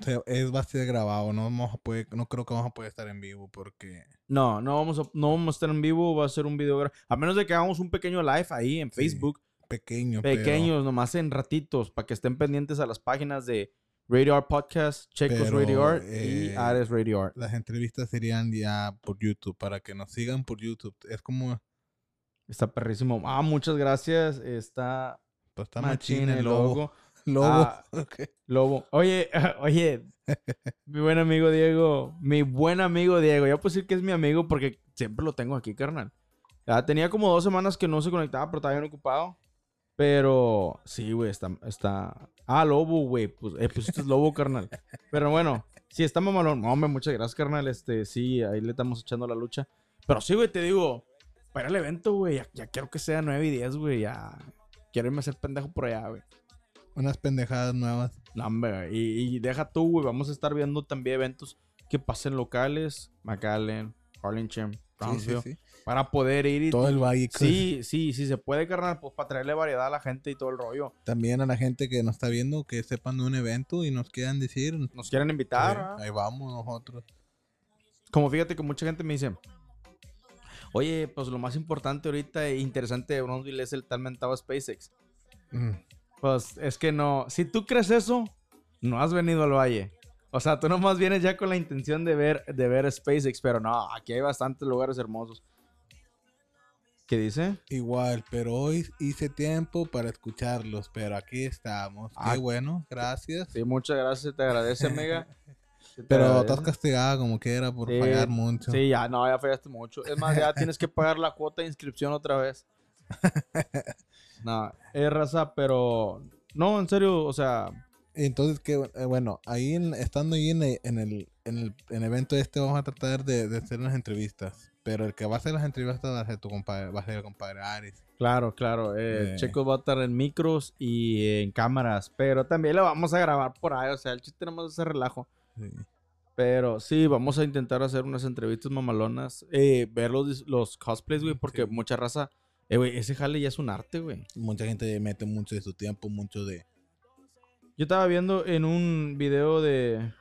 se- es va a ser grabado. No, vamos a poder, no creo que vamos a poder estar en vivo porque... No, no vamos, a, no vamos a estar en vivo, va a ser un video... A menos de que hagamos un pequeño live ahí en Sí, Facebook. Pequeño, pero- Pequeños, nomás en ratitos, para que estén pendientes a las páginas de Radio Art Podcast, Checos Pero, Radio Art eh, y Ares Radio Art. Las entrevistas serían ya por YouTube, para que nos sigan por YouTube. Es como... Está perrísimo. Ah, muchas gracias. Está Pues está machín el el logo. logo. Logo. Ah, ok. Lobo. Oye, oye, mi buen amigo Diego, mi buen amigo Diego. Ya puedo decir que es mi amigo porque siempre lo tengo aquí, carnal. Ya tenía como dos semanas que no se conectaba, pero estaba bien ocupado. Pero sí, güey, está, está. Ah, Lobo, güey. Pues, eh, pues este es Lobo, carnal. Pero bueno, sí, está mamalón. No, hombre, muchas gracias, carnal. Este, sí, ahí le estamos echando la lucha. Pero sí, güey, te digo, para el evento, güey, ya, ya quiero que sea 9 y 10, güey. Ya quiero irme a hacer pendejo por allá, güey. Unas pendejadas nuevas. No, hombre, y, y deja tú, güey. Vamos a estar viendo también eventos que pasen locales. McAllen, Harlingen, Sí, sí, Brownsville. sí. Para poder ir y... Todo el valle. Sí, sí, sí se puede, carnal. Pues para traerle variedad a la gente y todo el rollo. También a la gente que nos está viendo que sepan de un evento y nos quieran decir. Nos quieren invitar. ahí, ¿ah? ahí vamos nosotros. Como fíjate que mucha gente me dice... Oye, pues lo más importante ahorita e interesante de Brownsville es el tal mentado SpaceX. Mm. Pues es que no. Si tú crees eso, no has venido al valle. O sea, tú nomás vienes ya con la intención de ver, de ver SpaceX, pero no, aquí hay bastantes lugares hermosos. ¿Qué dice? Igual, pero hoy hice tiempo para escucharlos, pero aquí estamos. Ah. Qué bueno, gracias. Sí, muchas gracias, te agradece, amiga. Sí, te Pero agradece. estás castigada como quiera por Sí, fallar mucho. Sí, ya, no, ya fallaste mucho. Es más, ya tienes que pagar la cuota de inscripción otra vez. No, es raza, pero... No, en serio, o sea... Entonces, que bueno, ahí en- estando ahí en el, en el, en el, en el evento este vamos a tratar de, de hacer unas entrevistas. Pero el que va a hacer las entrevistas va a ser tu compadre, va a ser el compadre Ares. Claro, claro. Eh, Eh. Checo va a estar en micros y en cámaras, pero también lo vamos a grabar por ahí. O sea, el chiste es ese relajo. Sí. Pero sí, vamos a intentar hacer unas entrevistas mamalonas. Eh, ver los, los cosplays, güey, porque Sí. mucha raza... Eh, güey, ese jale ya es un arte, güey. Mucha gente mete mucho de su tiempo, mucho de... Yo estaba viendo en un video de...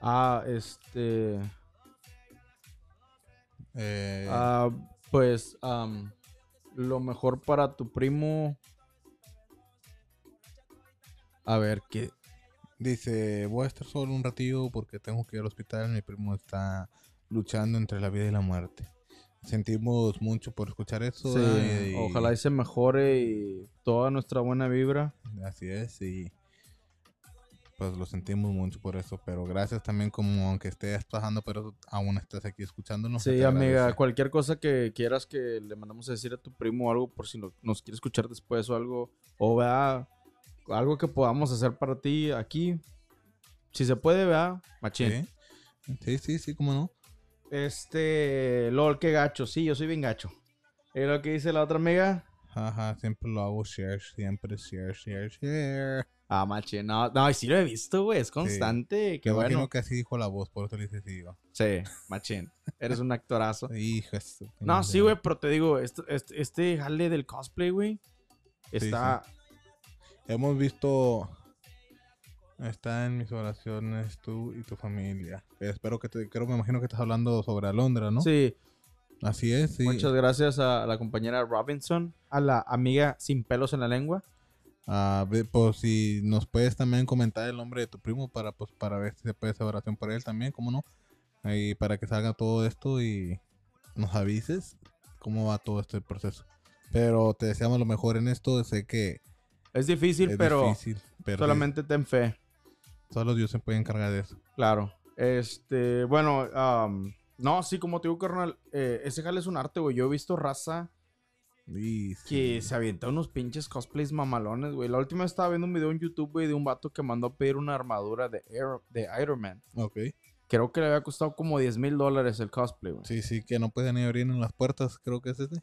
Ah, este... eh, Ah, pues, am, lo mejor para tu primo... A ver, ¿qué? Dice, voy a estar solo un ratillo porque tengo que ir al hospital. Mi primo está luchando entre la vida y la muerte. Sentimos mucho por escuchar eso. Sí, ojalá y se mejore y toda nuestra buena vibra. Así es, y pues lo sentimos mucho por eso. Pero gracias también como aunque estés pasando, pero aún estás aquí escuchándonos. Sí, amiga, cualquier cosa que quieras que le mandamos a decir a tu primo o algo por si no- nos quiere escuchar después o algo, o vea algo que podamos hacer para ti aquí. Si se puede, vea, machín. Sí, sí, sí, sí, cómo no. Este, lol, qué gacho. Sí, yo soy bien gacho. ¿Es lo que dice la otra amiga? Ajá, siempre lo hago share, siempre share, share, share. Ah, machín. No, no, sí lo he visto, güey. Es constante. Qué Me imagino bueno. que así dijo la voz, por eso le hice sí. Sí, machín. Eres un actorazo. Hijo No, sí, güey, pero te digo, este, este, este jale del cosplay, güey, está... Hemos visto. Está en mis oraciones tú y tu familia. Espero que te. Creo, me imagino que estás hablando sobre Alondra, ¿no? Sí, Así es, sí. muchas gracias a la compañera Robinson, a la amiga sin pelos en la lengua. Ah, pues si nos puedes también comentar el nombre de tu primo para pues para ver si se puede hacer oración por él también, ¿cómo no? Y para que salga todo esto y nos avises cómo va todo este proceso. Pero te deseamos lo mejor en esto. Sé que Es difícil, es pero difícil, pero solamente ten fe, solo Dios se puede encargar de eso. claro. Este, bueno, am, no, sí, como te digo, carnal, eh, ese jale es un arte, güey. Yo he visto raza que se avienta unos pinches cosplays mamalones, güey. La última vez estaba viendo un video en YouTube, güey, de un vato que mandó a pedir una armadura de, Air- de Iron Man. Ok. Creo que le había costado como 10 mil dólares el cosplay, güey. Sí, sí, que no pueden ni abrir en las puertas, creo que es ese.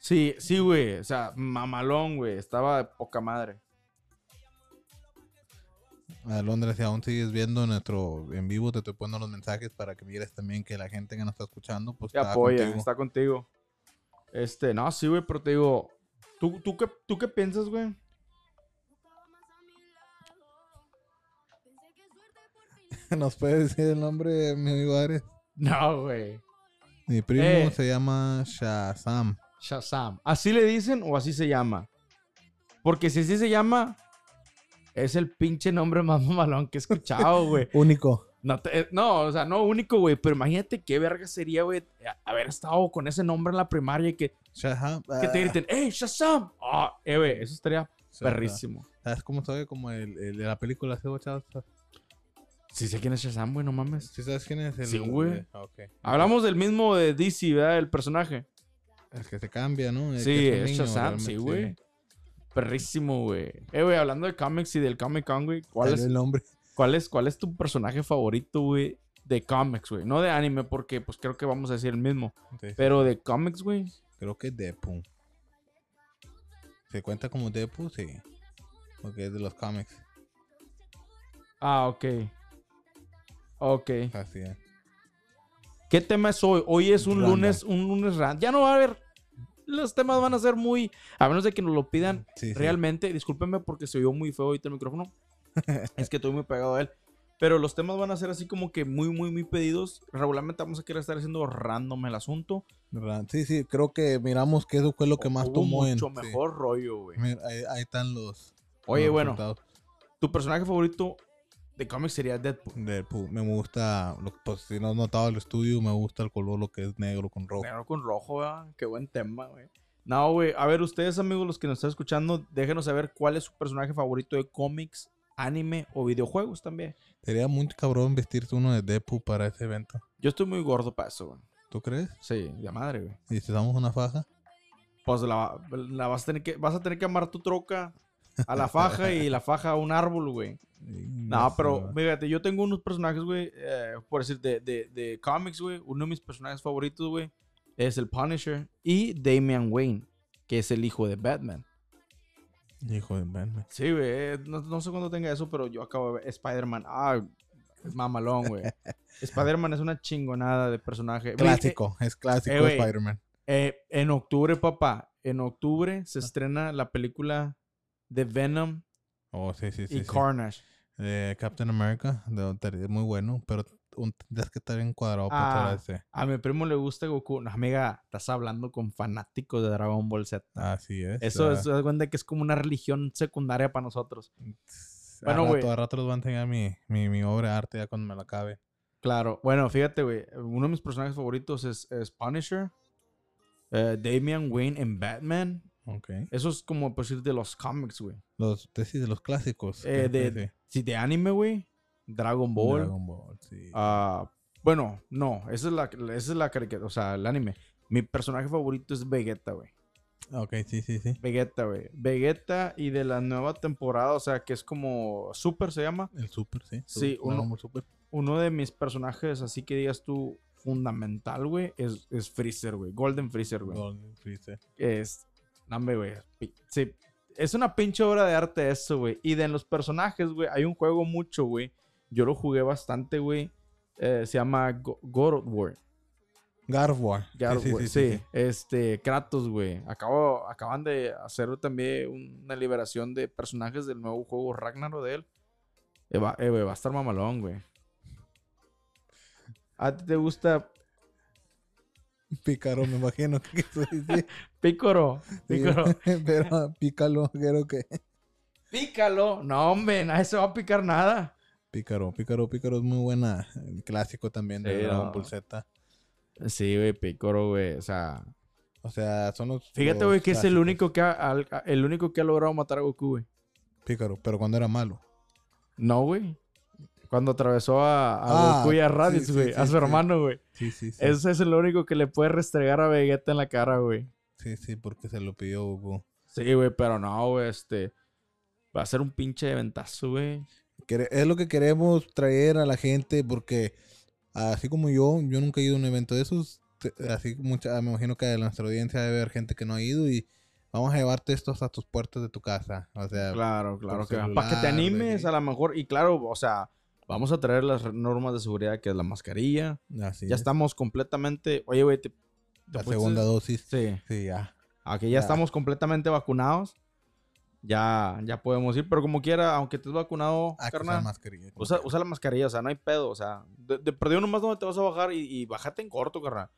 Sí, sí, güey. O sea, mamalón, güey. Estaba de poca madre. Alondra, si aún sigues viendo nuestro en vivo, te estoy poniendo los mensajes para que mires también que la gente que nos está escuchando, pues Te está apoya, contigo. está contigo. Este, no, sí, güey, pero te digo, ¿tú, tú, qué, ¿tú qué piensas, güey? ¿Nos puedes decir el nombre de mi amigo Ares? No, güey. Mi primo Eh. se llama Shazam. Shazam. ¿Así le dicen o así se llama? Porque si así se llama, es el pinche nombre más mamalón que he escuchado, güey. Único. No, te- eh, no, o sea, no único, güey, pero imagínate qué verga sería, güey, haber estado con ese nombre en la primaria y que, Shazam. que te Ah, griten, ¡Hey, Shazam! Ah, eh, güey, eso estaría Shazam. perrísimo. ¿Sabes cómo soy? Como el, el de la película Chávez. Sí sé quién es Shazam, güey, no mames. ¿Sí sabes quién es? El, Sí, güey. ah. Hablamos del mismo de DC, ¿verdad? El personaje. El que se cambia, ¿no? El Sí, que es niño, Shazam, sí, güey. Perrísimo, güey. Eh, güey, hablando de cómics y del Comic Con, güey, ¿cuál es, el nombre. cuál, es, ¿cuál es tu personaje favorito, güey, de cómics, güey? No de anime, porque pues creo que vamos a decir el mismo. Sí, Pero de cómics, güey. Creo que es Deadpool. ¿Se cuenta como Deadpool? Sí. Porque es de los cómics. Ah, ok. Ok. Así es. ¿Qué tema es hoy? Hoy es un Random. lunes, un lunes random. Ya no va a haber. Los temas van a ser muy. A menos de que nos lo pidan Sí, sí. realmente. Discúlpenme porque se oyó muy feo ahorita el micrófono. es que estoy muy pegado a él. Pero los temas van a ser así como que muy, muy, muy pedidos. Regularmente vamos a querer estar haciendo random el asunto. Sí, sí, creo que miramos que eso fue lo que más Hubo tomó en. mucho sí. mejor rollo, güey. Mira, ahí, ahí están los. Oye, los bueno, resultados. tu personaje favorito de cómics sería Deadpool. Deadpool. Me gusta, pues si no has notado el estudio, me gusta el color, lo que es negro con rojo. Negro con rojo, ¿verdad? Qué buen tema, güey. No, güey. A ver, ustedes, amigos, los que nos están escuchando, déjenos saber cuál es su personaje favorito de cómics, anime o videojuegos también. Sería muy cabrón vestirse uno de Deadpool para ese evento. Yo estoy muy gordo para eso, güey. ¿Tú crees? Sí, de madre, güey. ¿Y si damos una faja? Pues la, la vas a tener que vas a tener que amar tu troca a la faja y la faja a un árbol, güey. No, pero fíjate, yo tengo unos personajes, güey, eh, por decir, de, de, de cómics, güey. Uno de mis personajes favoritos, güey, es el Punisher y Damian Wayne, que es el hijo de Batman. Hijo de Batman. Sí, güey, eh, no, no sé cuándo tenga eso, pero yo acabo de ver Spider-Man. Ah, es mamalón, güey. Spider-Man es una chingonada de personaje. Clásico, es clásico eh. Spider-Man. eh, en octubre, papá, en octubre se estrena la película de Venom Oh, sí, sí, sí. y. Carnage. De Captain America, de, muy bueno, pero un, tendrías que estar encuadrado para Ah. todo ese. A mi primo le gusta Goku. No, amiga, estás hablando con fanáticos de Dragon Ball Z. Así es. Eso es, que es como una religión secundaria para nosotros. bueno, güey. A rato les voy a enseñar mi, mi, mi obra de arte ya cuando me la acabe. Claro. Bueno, fíjate, güey. Uno de mis personajes favoritos es, es Punisher. eh, Damian Wayne en Batman. Ok. Eso es como, por decir, de los cómics, güey. Los tesis de los clásicos. Eh, que- de- sí, de anime, güey. Dragon Ball. Dragon Ball, sí. Ah, bueno, no. Esa es la, esa es la caricatura. O sea, el anime. Mi personaje favorito es Vegeta, güey. ok, sí, sí, sí. Vegeta, güey. Vegeta y de la nueva temporada, o sea, que es como Super se llama. El Super, sí. Sí, uno- Super. Uno de mis personajes, así que digas tú, fundamental, güey, es, es Freezer, güey. Golden Freezer, güey. Golden Freezer. Es. Hombre, güey. Sí. Es una pinche obra de arte eso, güey. Y de los personajes, güey, hay un juego mucho, güey. Yo lo jugué bastante, güey. Eh, se llama Go- God of War. God of War. God of sí, War, sí, sí, sí, sí. este, Kratos, güey. Acabo, acaban de hacer también una liberación de personajes del nuevo juego Ragnarok de él. Eh, va, eh, va a estar mamalón, güey. ¿A ti te gusta Pícaro, me imagino que eso dice. Pícoro? Sí, Pícoro. pero pícalo, creo que. Pícalo. No, hombre, nadie se va a picar nada. Pícaro, Pícaro, Pícaro es muy buena. El clásico también de Sí, no. Ball Z. Sí, güey, Pícoro, güey. O sea, O sea, son los. fíjate, güey, que es el único que ha, al- el único que ha logrado matar a Goku, güey. Pícaro, pero cuando era malo. No, güey. Cuando atravesó a, a Ah, Goku y a Raditz, güey. sí, a su hermano, güey. Sí, sí, sí. Ese es el único que le puede restregar a Vegeta en la cara, güey. Sí, sí, porque se lo pidió Goku. Sí, güey, pero no, güey, este. Va a ser un pinche ventazo, güey. Es lo que queremos traer a la gente porque así como yo, yo nunca he ido a un evento de esos. Así mucha, me imagino que de nuestra audiencia debe haber gente que no ha ido y vamos a llevarte estos a tus puertas de tu casa. O sea, Claro, claro. Que, para que te celular, animes, de- a lo mejor. Y claro, o sea, vamos a traer las normas de seguridad, que es la mascarilla. así ya es. estamos completamente. Oye, güey, te. Te La segunda dosis. Sí. Sí, ya. Aquí ya, Ya. estamos completamente vacunados. Ya, ya podemos ir, pero como quiera, aunque estés vacunado, Hay que carnal, usar mascarilla. Usa, usa la mascarilla, o sea, no hay pedo, o sea, de, de perdido nomás donde te vas a bajar y, y bájate en corto, carnal.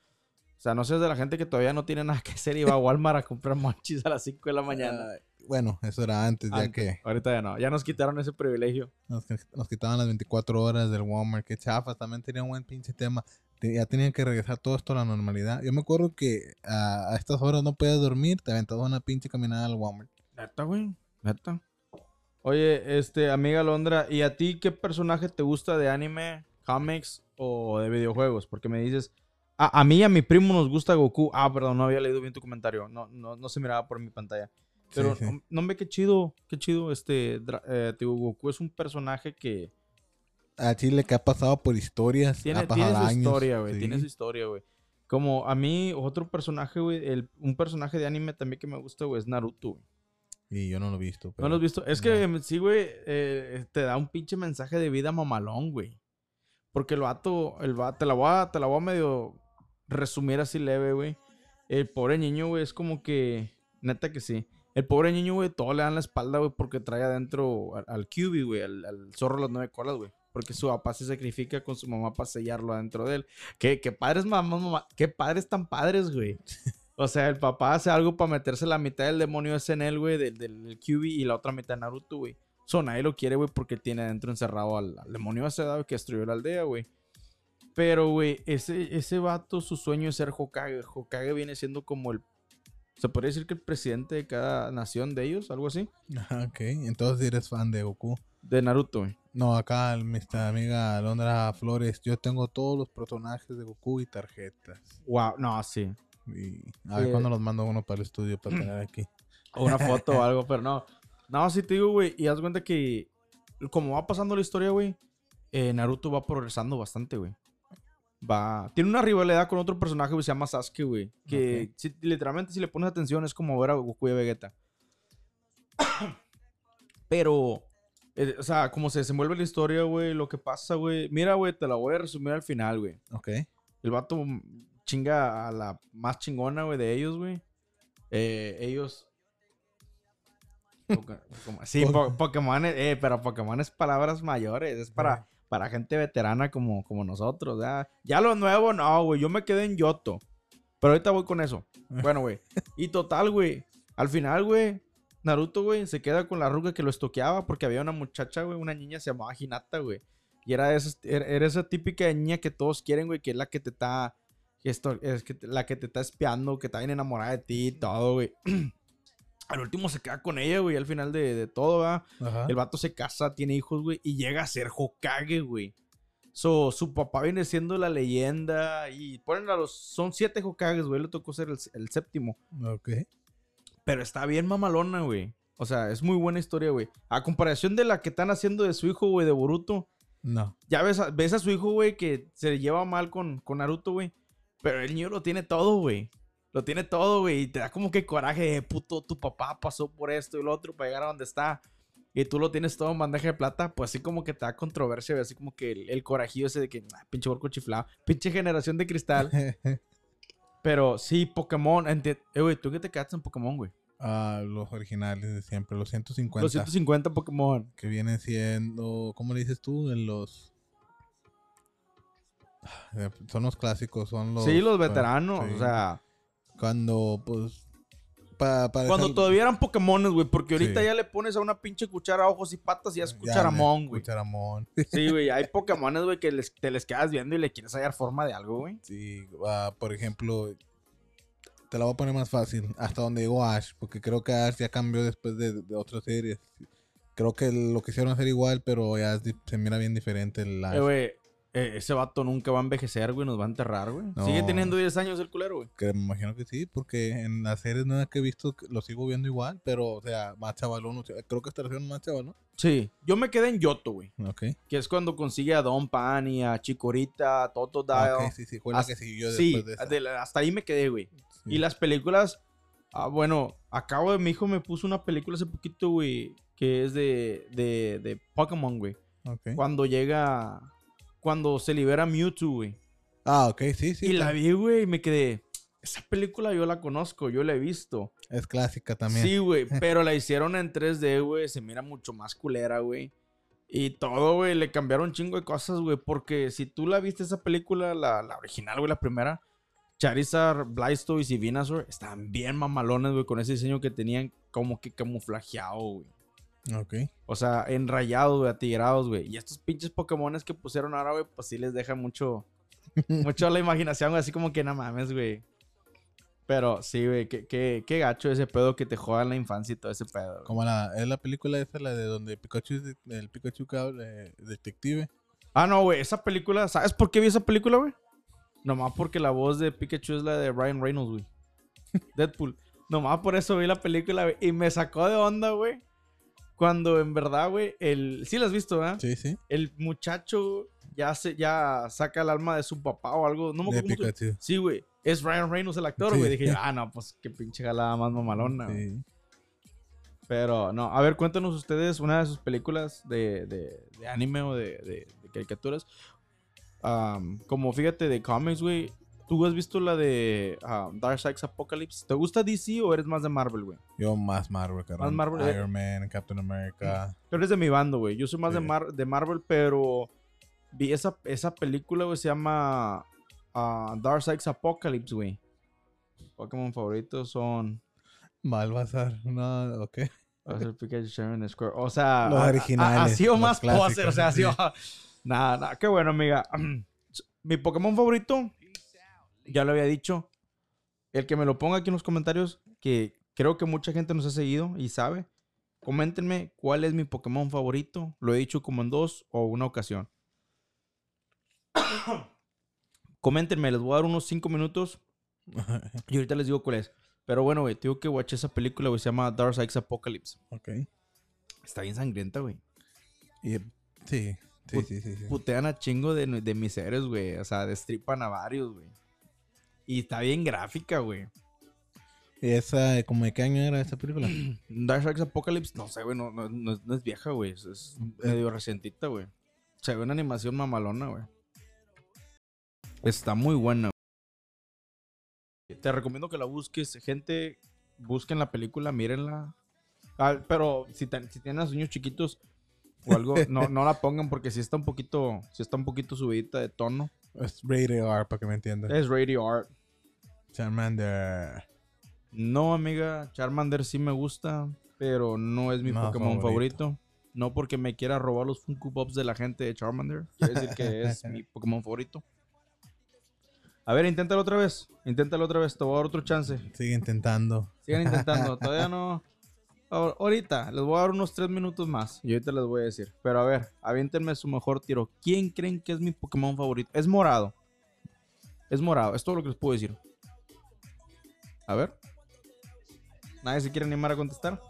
O sea, no seas de la gente que todavía no tiene nada que hacer y va a Walmart a comprar monchis a las 5 de la mañana. Ay, bueno, eso era antes, ya Antes. que Ahorita ya no, ya nos quitaron ese privilegio. nos, nos quitaban las 24 horas del Walmart. Que chafas, también tenía un buen pinche tema. Ya tenían que regresar todo esto a la normalidad. Yo me acuerdo que a, a estas horas no podías dormir, te aventabas una pinche caminada al Walmart. Neta, güey, neta. Oye, este, amiga Londra, ¿y a ti qué personaje te gusta de anime, comics o de videojuegos? Porque me dices, a, a mí y a mi primo nos gusta Goku. Ah, perdón, no había leído bien tu comentario. No, no, no se miraba por mi pantalla. Pero Sí, sí. no, no me qué chido, qué chido. Este, eh, te digo, Goku es un personaje que A Chile que ha pasado por historias. tiene, ha tiene pasado su años, historia, güey. sí. Tiene su historia, güey. Como a mí, otro personaje, güey, un personaje de anime también que me gusta, güey, es Naruto, güey. Y yo no lo he visto. ¿No pero- lo has visto? Es que sí, güey, eh, te da un pinche mensaje de vida mamalón, güey. Porque el vato, el vato, te la voy a, te la voy a medio resumir así leve, güey. El pobre niño, güey, es como que, neta que sí. El pobre niño, güey, todo le dan la espalda, güey, porque trae adentro al, al QB, güey, al, al zorro de las nueve colas, güey. Porque su papá se sacrifica con su mamá para sellarlo adentro de él. ¿Qué, padres, mamá, mamá? ¿Qué padres tan padres, güey? O sea, el papá hace algo para meterse la mitad del demonio ese en él, güey, del, del QB y la otra mitad de Naruto, güey. So, nadie lo quiere, güey, porque tiene adentro encerrado al, al demonio ese, güey, que destruyó la aldea, güey. Pero, güey, ese, ese vato, su sueño es ser Hokage. Hokage viene siendo como el... Se podría decir que el presidente de cada nación de ellos, algo así. Ajá, ok. Entonces eres fan de Goku. De Naruto, güey. No, acá nuestra amiga Alondra Flores, yo tengo todos los personajes de Goku y tarjetas. Wow, no, sí. Y a ver Eh. cuándo los mando uno para el estudio para tener aquí. O una foto o algo, pero no. No, sí te digo, güey. Y haz cuenta que como va pasando la historia, güey, eh, Naruto va progresando bastante, güey. Va. Tiene una rivalidad con otro personaje, güey, se llama Sasuke, güey. Que si- literalmente, si le pones atención, es como ver a Goku y a Vegeta. Pero. eh, o sea, como se desenvuelve la historia, güey, lo que pasa, güey. Mira, güey, te la voy a resumir al final, güey. Ok. El vato chinga a la más chingona, güey, de ellos, güey. Eh, ellos. Sí, po- Pokémon, es- eh, pero Pokémon es palabras mayores. Es para, para gente veterana como, como nosotros. Ya, ya lo nuevo, no, güey. Yo me quedé en Yoto. Pero ahorita voy con eso. Bueno, güey. Y total, güey. Al final, güey. Naruto, güey, se queda con la ruga que lo estoqueaba porque había una muchacha, güey, una niña se llamaba Hinata, güey. Y era, esa, era, esa típica niña que todos quieren, güey, que es la que te está. que esto, es que la que te está espiando, que está bien enamorada de ti y todo, güey. Al último se queda con ella, güey, al final de, de todo, ¿verdad? Ajá. El vato se casa, tiene hijos, güey, y llega a ser Hokage, güey. So, su papá viene siendo la leyenda y ponen a los... Son siete Hokages, güey, le tocó ser el, el séptimo. Ok. Pero está bien mamalona, güey. O sea, es muy buena historia, güey. A comparación de la que están haciendo de su hijo, güey, de Boruto. No. Ya ves a, ves a su hijo, güey, que se lleva mal con, con Naruto, güey. Pero el niño lo tiene todo, güey. Lo tiene todo, güey. Y te da como que coraje de puto, tu papá pasó por esto y lo otro para llegar a donde está. Y tú lo tienes todo en bandeja de plata. Pues así como que te da controversia, güey. Así como que el, el corajillo ese de que, ah, pinche borco chiflado. Pinche generación de cristal. Pero sí, Pokémon. Eh, güey, ¿tú qué te quedaste en Pokémon, güey? Ah, los originales de siempre, los 150. Los 150 Pokémon. Que vienen siendo, ¿cómo le dices tú? En los... Eh, Son los clásicos, son los... sí, los veteranos. sí. O sea, Cuando, pues... pa- cuando todavía eran Pokémones, güey. Porque ahorita Sí. ya le pones a una pinche cuchara ojos y patas y ya es cucharamón, güey. Cucharamón. Sí, güey. Hay Pokémones, güey, que les, te les quedas viendo y le quieres hallar forma de algo, güey. Sí, ah, por ejemplo, te la voy a poner más fácil. Hasta donde llegó Ash, porque creo que Ash ya cambió después de, de otras series. Creo que lo quisieron hacer igual, pero ya se mira bien diferente el Ash. Eh, güey. Eh, ese vato nunca va a envejecer, güey. Nos va a enterrar, güey. No. Sigue teniendo 10 años el culero, güey. que me imagino que sí, porque en las series nuevas que he visto lo sigo viendo igual, pero, o sea, más chavalón. o sea, creo que la hicieron más chavalón. Sí. Yo me quedé en Yoto, güey. Ok. Que es cuando consigue a Don Pan y a Chikorita, a Toto Dial. ok, sí, sí, fue la Hasta- que siguió sí, después de esa. de la- hasta ahí me quedé, güey. Sí. Y las películas. Ah, bueno, acabo de. Mi hijo me puso una película hace poquito, güey. Que es de, de, de Pokémon, güey. Ok. Cuando llega. Cuando se libera Mewtwo, güey. Ah, ok, sí, sí. y la vi, güey, y me quedé. Esa película yo la conozco, yo la he visto. Es clásica también. Sí, güey, pero la hicieron en 3D, güey. Se mira mucho más culera, güey. Y todo, güey, le cambiaron un chingo de cosas, güey. Porque si tú la viste esa película, la, la original, güey, la primera, Charizard, Blastoise y Venusaur estaban bien mamalones, güey, con ese diseño que tenían como que camuflajeado, güey. Ok. O sea, enrayados, güey, atigrados, güey. Y estos pinches Pokémones que pusieron ahora, güey, pues sí les deja mucho, mucho a la imaginación, güey, así como que no mames, güey. Pero sí, güey, qué, qué, qué gacho ese pedo que te juega en la infancia y todo ese pedo. güey. Como la, es la película esa, la de donde Pikachu es de- el Pikachu eh, detective. Ah, no, güey, esa película, ¿sabes por qué vi esa película, güey? Nomás porque la voz de Pikachu es la de Ryan Reynolds, güey. Deadpool. Nomás por eso vi la película, güey. Y me sacó de onda, güey. Cuando en verdad, güey, el... Sí la has visto, ¿verdad? Sí, sí. El muchacho ya, se, ya saca el alma de su papá o algo. No me acuerdo Pikachu. Sí, güey. Es Ryan Reynolds el actor, Sí. güey. Dije, ah, no, pues qué pinche jalada más mamalona. Sí. Pero, no, a ver, cuéntanos ustedes una de sus películas de, de, de anime o de, de- caricaturas. Como fíjate, de cómics, güey. ¿Tú has visto la de um, Dark Side Apocalypse? ¿Te gusta DC o eres más de Marvel, güey? Yo más Marvel, carnal. Marvel, eh. Iron Man, Captain America. Tú eres de mi bando, güey. Yo soy más de. Mar- de Marvel, pero vi esa, esa película, güey, se llama ah, Dark Side Apocalypse, güey. Pokémon favoritos son... Malvazar. No, ok. Ser Pikachu Charmander Square. O sea, Los ha- originales, Ha, sido más clásicos. poser, o sea, ha sido. nada, nada. Qué bueno, amiga. Mi Pokémon favorito, ya lo había dicho. El que me lo ponga aquí en los comentarios, que creo que mucha gente nos ha seguido y sabe. Coméntenme cuál es mi Pokémon favorito. Lo he dicho como en dos o una ocasión. Coméntenme, les voy a dar unos cinco minutos y ahorita les digo cuál es. Pero bueno, güey, te digo que watché esa película, güey, se llama Dark Side Apocalypse. ok. Está bien sangrienta, güey. Y, sí, sí, Put- sí, sí, sí. Putean a chingo de, de mis seres, güey. O sea, destripan a varios, güey. Y está bien gráfica, güey. ¿Y esa, como de qué año era esa película? Dark Side Apocalypse, no sé, güey, no, no, no es- no es vieja, güey. Es, es medio recientita, güey. Se ve una animación mamalona, güey. Está muy buena. güey. Te recomiendo que la busques. Gente, busquen la película, mírenla. Ah, pero si, ten- si tienen a niños chiquitos o algo, no, no la pongan porque si está un poquito, si está un poquito subidita de tono. Es rated R, para que me entiendan. Es Radio Art. Charmander. No, amiga, Charmander sí me gusta, pero no es mi No, Pokémon favorito. favorito. No porque me quiera robar los Funko Pops de la gente de Charmander. Quiere decir que es mi Pokémon favorito. A ver, inténtalo otra vez. Inténtalo otra vez. Te voy a dar otro chance. Sigue intentando. Sigan intentando. Todavía no. Ahor- Ahorita, les voy a dar unos tres minutos más. Y ahorita les voy a decir. Pero a ver, aviéntenme su mejor tiro. ¿Quién creen que es mi Pokémon favorito? Es morado. Es morado. Es todo lo que les puedo decir. A ver. ¿Nadie se quiere animar a contestar?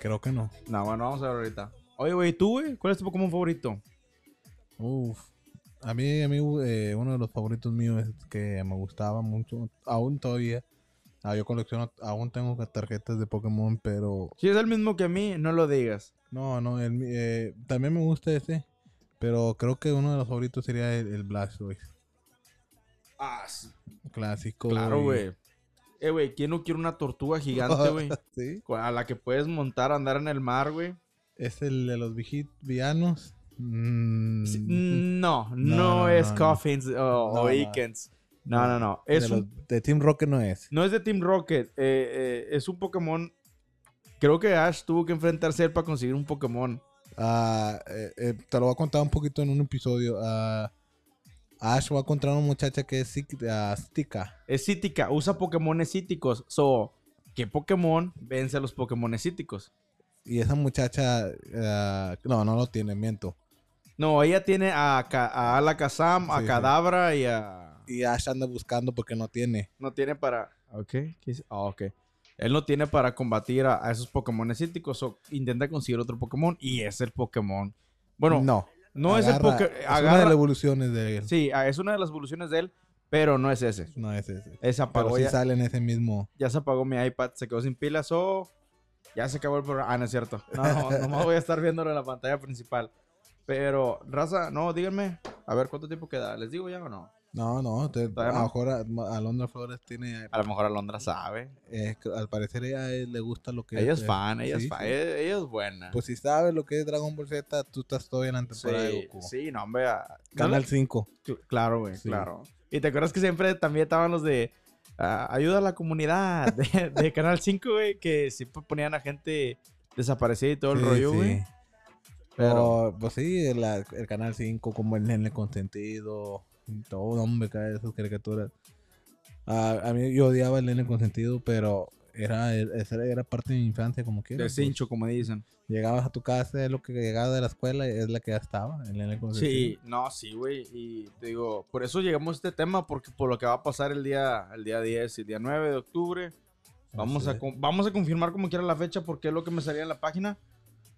Creo que no. No, bueno, vamos a ver ahorita. Oye, güey, ¿tú, güey? ¿Cuál es tu Pokémon favorito? Uf. A mí, a mí eh, uno de los favoritos míos es que me gustaba mucho, aún todavía. Ah, yo colecciono, aún tengo tarjetas de Pokémon, pero Si es el mismo que a mí, no lo digas. no, no, el eh, también me gusta ese, pero creo que uno de los favoritos sería el, el Blastoise, Ah, sí, clásico. claro, güey. Eh, güey, ¿quién no quiere una tortuga gigante, güey? sí. A la que puedes montar, andar en el mar, güey. Es el de los villanos. Mm, Sí, No, no, No, no, es no. Coffins o, o No, no. No. Es de, un- los- de Team Rocket no es. no es de Team Rocket. eh, eh, es un Pokémon. Creo que Ash tuvo que enfrentarse a él para conseguir un Pokémon. Ah, eh, te lo voy a contar un poquito en un episodio. Ah, Ash va a encontrar una muchacha que es psíquica. Es cítica, usa Pokémon cíticos. So, ¿qué Pokémon vence a los Pokémon cíticos? Y esa muchacha, ah, no, no lo tiene, miento. No, ella tiene a, Ka- a Alakazam, a Sí. Kadabra y a. Y Ash anda buscando porque no tiene. No tiene para. Ok. Ah, ok. Él no tiene para combatir a, a esos Pokémon cíticos. O intenta conseguir otro Pokémon y es el Pokémon. Bueno, no, no. es el Pokémon. Es una de las evoluciones de él. Sí, ah, es una de las evoluciones de él, pero no es ese. No es ese. Pero apagó sí ya, sale en ese mismo. ya se apagó mi iPad, se quedó sin pilas o ya se acabó el programa. Ah, no es cierto. No, no, nomás voy a estar viéndolo en la pantalla principal. Pero, raza, no, díganme, a ver cuánto tiempo queda. ¿Les digo ya o no? No, no. a lo no. mejor a- Alondra Flores tiene. A lo mejor Alondra sabe. eh, al parecer ella le gusta lo que Ella es eh, fan, ella sí, es fan. sí. Ella, ella es buena. Pues si sabes lo que es Dragon Ball Z, tú estás todavía en la temporada de sí, Goku. sí, no, hombre. ah, ¿no Canal le- 5. Cl- Claro, güey, Sí. claro. Y te acuerdas que siempre también estaban los de ah, ayuda a la comunidad de, de Canal 5, güey, que siempre ponían a gente desaparecida y todo el Sí, rollo, sí. güey. Pero, pues sí, el, el canal 5, como el nene consentido, todo, hombre, cae esas caricaturas. Ah, a mí yo odiaba el nene consentido, pero era, esa era parte de mi infancia, como quiera. De pues. cincho, como dicen. Llegabas a tu casa, es lo que llegaba de la escuela, es la que ya estaba, el nene consentido. Sí, no, sí, güey. Y te digo, por eso llegamos a este tema, porque por lo que va a pasar el día, el día 10 y el día 9 de octubre, vamos, a, Así con- vamos a confirmar como quiera la fecha, porque es lo que me salía en la página.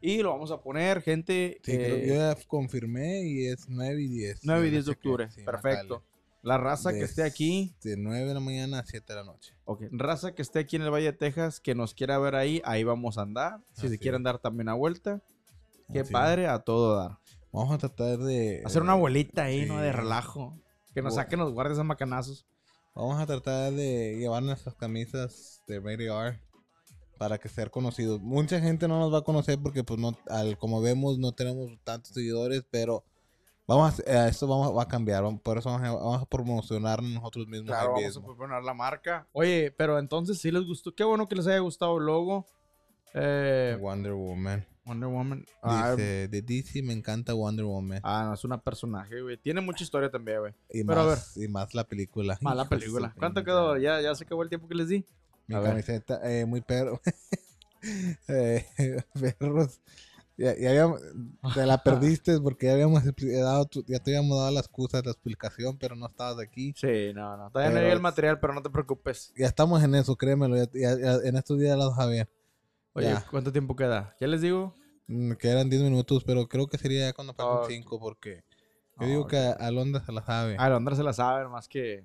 Y lo vamos a poner, gente. Sí, creo- eh, yo ya confirmé y es 9 y 10. 9 y ya 10 de octubre. sí, Perfecto. La raza que esté aquí, De 9 de la mañana a 7 de la noche. ok, raza que esté aquí en el Valle de Texas, que nos quiera ver ahí, ahí vamos a andar. Si Así se quieren dar también a vuelta, qué Así padre, a todo dar. Vamos a tratar de... Hacer una abuelita ahí, ¿no? De relajo. Que nos saquen los guardias a macanazos. Vamos a tratar de llevar nuestras camisas de Radio R para que ser conocidos. Mucha gente no nos va a conocer porque pues no, al, como vemos no tenemos tantos seguidores, pero vamos a, eh, esto vamos, va a cambiar. vamos- Por eso vamos a, vamos a promocionar nosotros mismos. Claro, vamos a mismo. proponer la marca. Oye, pero entonces sí les gustó. Qué bueno que les haya gustado el logo. Eh, Wonder Woman. Wonder Woman. Ah, Dice, de DC me encanta Wonder Woman. ah, no, es una personaje, güey. Tiene mucha historia también, güey. y, pero a más, y más la película. De su película. ¿Cuánto quedó? Ya, ya se acabó el tiempo que les di. Mi A camiseta, eh, muy perro. eh, perros. Ya, ya habíamos- te la perdiste porque ya habíamos expli- dado ya te habíamos dado la excusa, la explicación, pero no estabas aquí. Sí, no, no. Todavía no Pero- llega el material, pero no te preocupes. Ya estamos en eso, créemelo. ya- ya- en estos días la vas a ver. Oye, Ya. ¿cuánto tiempo queda? Ya les digo. Mm, Quedan 10 minutos, pero creo que sería ya cuando pasen Ok. 5 porque yo Ah, digo ok. que Alondra se la sabe. Ah, Londra se la sabe, más que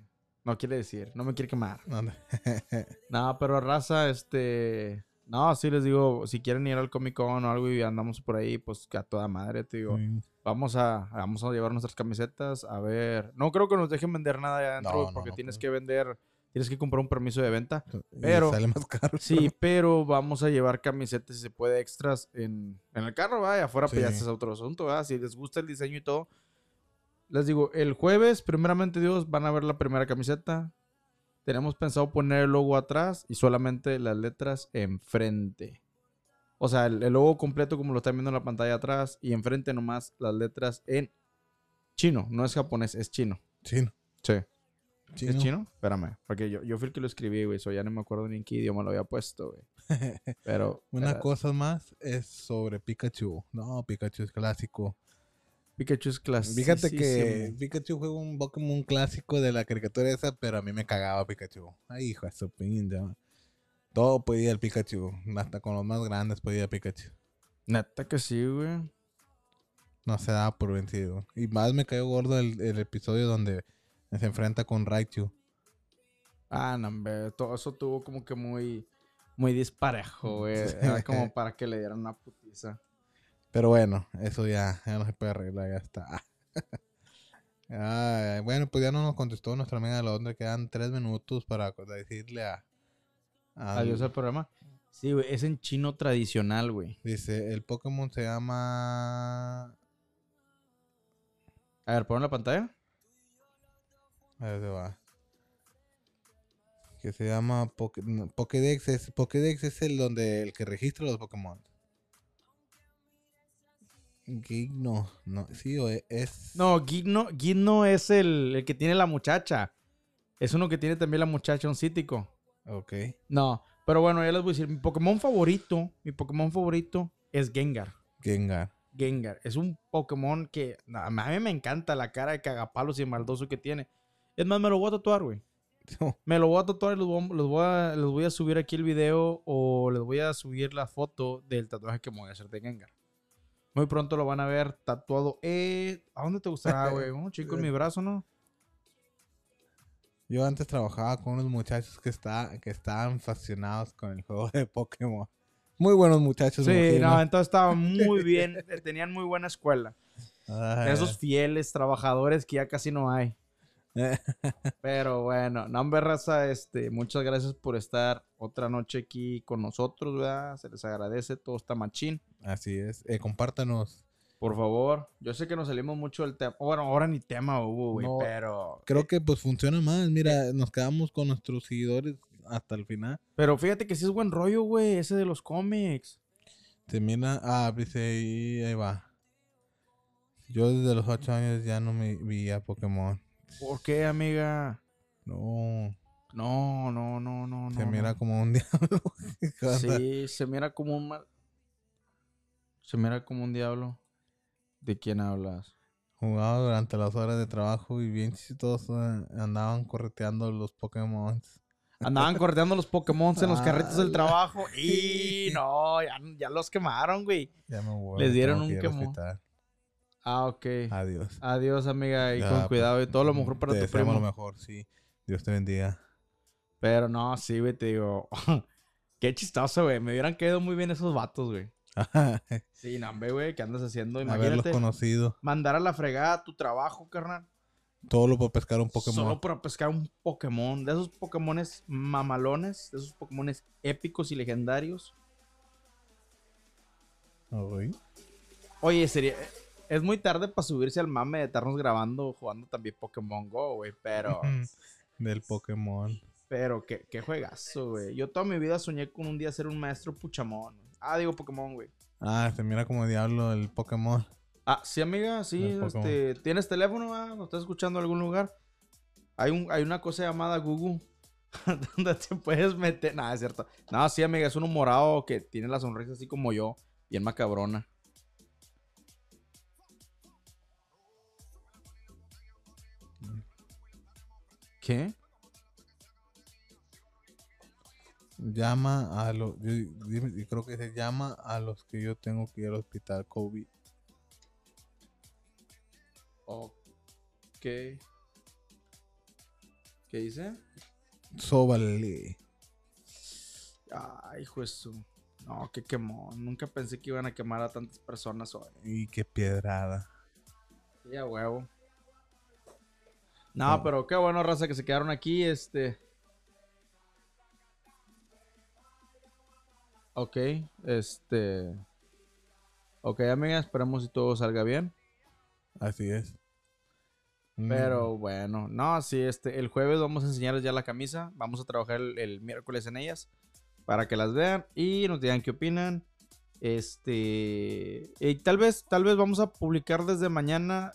no quiere decir. No me quiere quemar. No, pero raza, este. No, sí les digo, si quieren ir al Comic Con o algo y andamos por ahí, pues que a toda madre, te digo. Vamos a, vamos a llevar nuestras camisetas, a ver. No creo que nos dejen vender nada allá adentro, No, porque no tienes creo. que vender, tienes que comprar un permiso de venta. y Pero- sale más caro. Sí, pero vamos a llevar camisetas, si se puede, extras en, en el carro, vaya, afuera, pues ya Sí. es otro asunto, ¿verdad? Si les gusta el diseño y todo. Les digo, el jueves, primeramente Dios, van a ver la primera camiseta. Tenemos pensado poner el logo atrás y solamente las letras enfrente. O sea, el, el logo completo como lo están viendo en la pantalla atrás y enfrente nomás las letras en chino. No es japonés, es chino. Chino. Sí. Chino. ¿Es chino? Espérame, porque yo, yo fui el que lo escribí, güey. So ya no me acuerdo ni en qué idioma lo había puesto, güey. Pero. Una cosa más es sobre Pikachu. No, Pikachu es clásico. Pikachu es clásico. Fíjate que Pikachu fue un Pokémon clásico de la caricatura esa, pero a mí me cagaba Pikachu. Ay, hijo de su pinta. Todo podía el Pikachu. Hasta con los más grandes podía Pikachu. Neta que sí, güey. No se daba por vencido. Y más me cayó gordo el, el episodio donde se enfrenta con Raichu. Ah, no, hombre. Todo eso tuvo como que muy. Muy disparejo, güey. Era como para que le dieran una putiza. Pero bueno, eso ya, ya no se puede arreglar, ya está. Ay, bueno, pues ya no nos contestó nuestra amiga de Londres. Quedan tres minutos para decirle a. al- Adiós al programa. Sí, güey. Es en chino tradicional, güey. Dice, el Pokémon se llama... A ver, pon en la pantalla. A ver, se va. Que se llama Pokédex. Es, Pokédex es el donde el que registra los Pokémon. Gigno. No, sí, o e- es... No, Gigno, Gigno es el, el que tiene la muchacha. Es uno que tiene también la muchacha, un cítico. Ok. No, pero bueno, ya les voy a decir. Mi Pokémon favorito, mi Pokémon favorito es Gengar. Gengar. Gengar. Es un Pokémon que a mí me encanta la cara de cagapalos y maldoso que tiene. Es más, me lo voy a tatuar, güey. Me lo voy a tatuar y voy voy a- les voy a subir aquí el video o les voy a subir la foto del tatuaje que me voy a hacer de Gengar. Muy pronto lo van a ver tatuado. Eh, ¿A dónde te gustará, güey? Un chico en mi brazo, ¿no? Yo antes trabajaba con unos muchachos que, está, que estaban fascinados con el juego de Pokémon. Muy buenos muchachos. Sí, imagino. no, entonces estaba muy bien. eh, Tenían muy buena escuela. Ay, Esos fieles trabajadores que ya casi no hay. Pero bueno, no, hombre, raza, este, muchas gracias por estar otra noche aquí con nosotros, ¿verdad? Se les agradece, todo está machín. Así es. Eh, compártanos. Por favor, yo sé que nos salimos mucho del tema. Bueno, ahora ni tema hubo, güey, No, pero... Creo que pues funciona más. Mira, nos quedamos con nuestros seguidores hasta el final. Pero fíjate que sí es buen rollo, güey, ese de los cómics. Se mira, ah, dice ahí, ahí va. Yo desde los 8 años ya no me vi a Pokémon. ¿Por qué, amiga? No, No, no, no, no, se no, mira no. como un diablo. Sí, se mira como un mal... Se mira como un diablo. ¿De quién hablas? Jugaba durante las horas de trabajo y bien chistoso eh, andaban correteando los Pokémon. Andaban correteando los Pokémon en los carritos del Ala. trabajo. Y no, ya, ya los quemaron, güey. Ya me voy. Les dieron un quemón. Ah, ok. Adiós. Adiós, amiga, y Ya, con pues, cuidado y todo lo mejor para te tu primo. lo mejor, sí. Dios te bendiga. Pero no, sí, güey, te digo. Qué chistoso, güey. Me hubieran quedado muy bien esos vatos, güey. Sí, no, hombre, güey, ¿qué andas haciendo? Haberlos Imagínate conocido. mandar a la fregada tu trabajo, carnal. Todo lo por pescar un Pokémon. Solo para pescar un Pokémon. De esos Pokémones mamalones, de esos Pokémones épicos y legendarios. Ay. Oye, sería. Es muy tarde para subirse al mame de estarnos grabando jugando también Pokémon Go, güey. Pero. Del Pokémon. Pero qué, qué juegazo, güey. Yo toda mi vida soñé con un día ser un maestro Puchamón. Ah, digo Pokémon, güey. Ah, se mira como diablo el Pokémon. Ah, sí, amiga, sí. Este, ¿Tienes teléfono? Ah? ¿Lo estás escuchando en algún lugar? Hay, un, hay una cosa llamada Google donde te puedes meter. Nada, es cierto. No, sí, amiga, es uno morado que tiene la sonrisa así como yo, bien macabrona. ¿Qué? Llama a los. Yo, creo que se llama a los que yo tengo que ir al hospital COVID. Ok. ¿Qué dice? Sóbale. Ay, su. No, qué quemón. Nunca pensé que iban a quemar a tantas personas hoy. Y qué piedrada. Sí, a huevo. No, No. pero qué bueno, raza, que se quedaron aquí. Este. Ok, este. Ok, amiga, esperemos si todo salga bien. Así es. Mm, Pero bueno, no, sí, este, el jueves vamos a enseñarles ya la camisa. Vamos a trabajar el, el miércoles en ellas para que las vean y nos digan qué opinan. Este, y tal vez, tal vez vamos a publicar desde mañana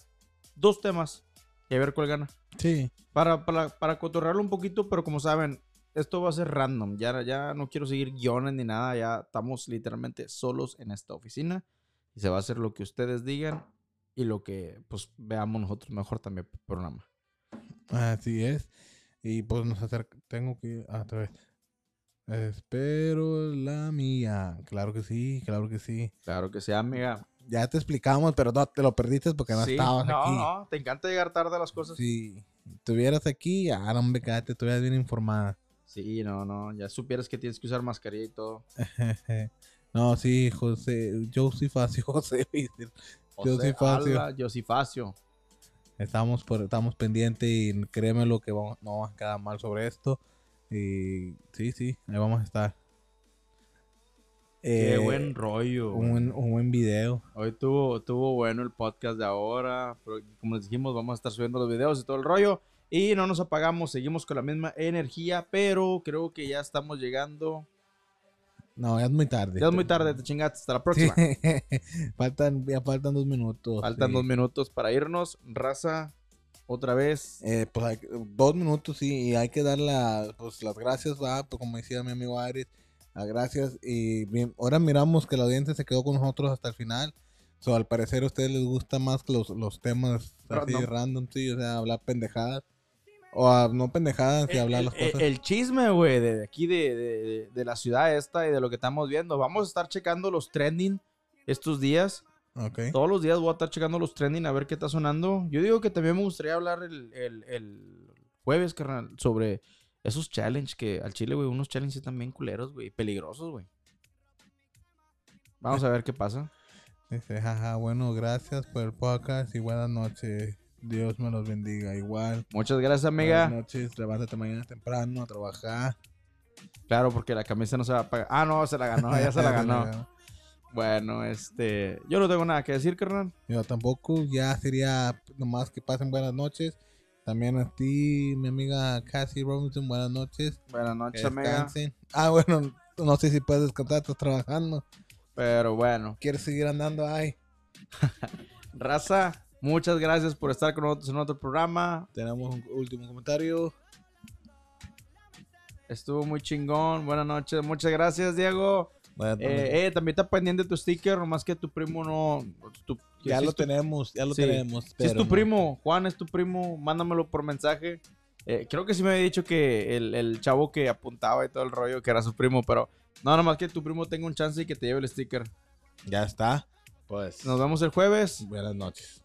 dos temas y a ver cuál gana. Sí. Para, para, para cotorrearlo un poquito, pero como saben, esto va a ser random. Ya, ya no quiero seguir guiones ni nada. Ya estamos literalmente solos en esta oficina. Y se va a hacer lo que ustedes digan y lo que pues veamos nosotros mejor también por programa. Así es. Y pues nos acerca. Tengo que ir otra vez. Espero la mía. Claro que sí, claro que sí. Claro que sea, amiga. Ya te explicamos, pero no te lo perdiste porque no Sí, estabas no, aquí. no, te encanta llegar tarde a las cosas. Sí, Si estuvieras aquí, ah, no, hombre, cállate, estuvieras bien informada. No, no, ya supieras que tienes que usar mascarilla y todo. no, sí, José, yo sí Facio, José, ¿viste? Yo José sí, Facio. Alba, yo sí Facio. Estamos, por, estamos pendientes y créeme lo que vamos, no vamos a quedar mal sobre esto. Y sí, sí, ahí vamos a estar. Qué Eh, buen rollo. un, buen- un buen video. Hoy tuvo, tuvo bueno el podcast de ahora. Pero como les dijimos, vamos a estar subiendo los videos y todo el rollo. Y no nos apagamos, seguimos con la misma energía. Pero creo que ya estamos llegando. No, ya es muy tarde. Ya es muy tarde, te chingaste. Hasta la Sí. próxima. faltan, ya faltan dos minutos. Faltan sí. dos minutos para irnos. Raza, otra vez. Eh, pues hay dos minutos sí, y hay que dar la, pues, las gracias, ¿va? Pues, como decía mi amigo Aries, las gracias. Y bien, ahora miramos que la audiencia se quedó con nosotros hasta el final. So, al parecer a ustedes les gusta más los, los temas así Random. random, sí, o sea, hablar pendejadas. O ah, no pendejadas, y El- hablar el, las el- cosas. el chisme, güey, de aquí, de, de- la ciudad esta y de lo que estamos viendo. Vamos a estar checando los trending estos días. Ok. Todos los días voy a estar checando los trending a ver qué está sonando. Yo digo que también me gustaría hablar el, el- el jueves, carnal, sobre esos challenges que al Chile, güey, unos challenges también culeros, güey, peligrosos, güey. Vamos a ver qué pasa. Dice, jaja, bueno, gracias por el podcast y buenas noches. Dios me los bendiga. Igual. Muchas gracias, amiga. Buenas noches, levántate mañana temprano a trabajar. Claro, porque la camisa no se va a pagar. Ah, no, se la ganó, ya se la ganó. Bueno, este, yo no tengo nada que decir, carnal. Yo tampoco, ya sería nomás que pasen buenas noches. También a ti, mi amiga Cassie Robinson, buenas noches. Buenas Que noches, amiga. descansen. Ah, bueno, no sé si puedes descansar, estás trabajando. Pero bueno, ¿Quieres seguir andando? Ay, raza, muchas gracias por estar con nosotros en otro programa. tenemos un último comentario. Estuvo muy chingón. Buenas noches. Muchas gracias, Diego. Buenas noches. Eh, eh, también está pendiente tu sticker, nomás que tu primo no. tu- ya si lo tu- tenemos, ya lo sí. tenemos. Si es tu primo, Juan es tu primo, mándamelo por mensaje. Eh, creo que sí me había dicho que el, el chavo que apuntaba y todo el rollo que era su primo, pero no, nomás que tu primo tenga un chance y que te lleve el sticker. Ya está. Pues, Nos vemos el jueves. buenas noches.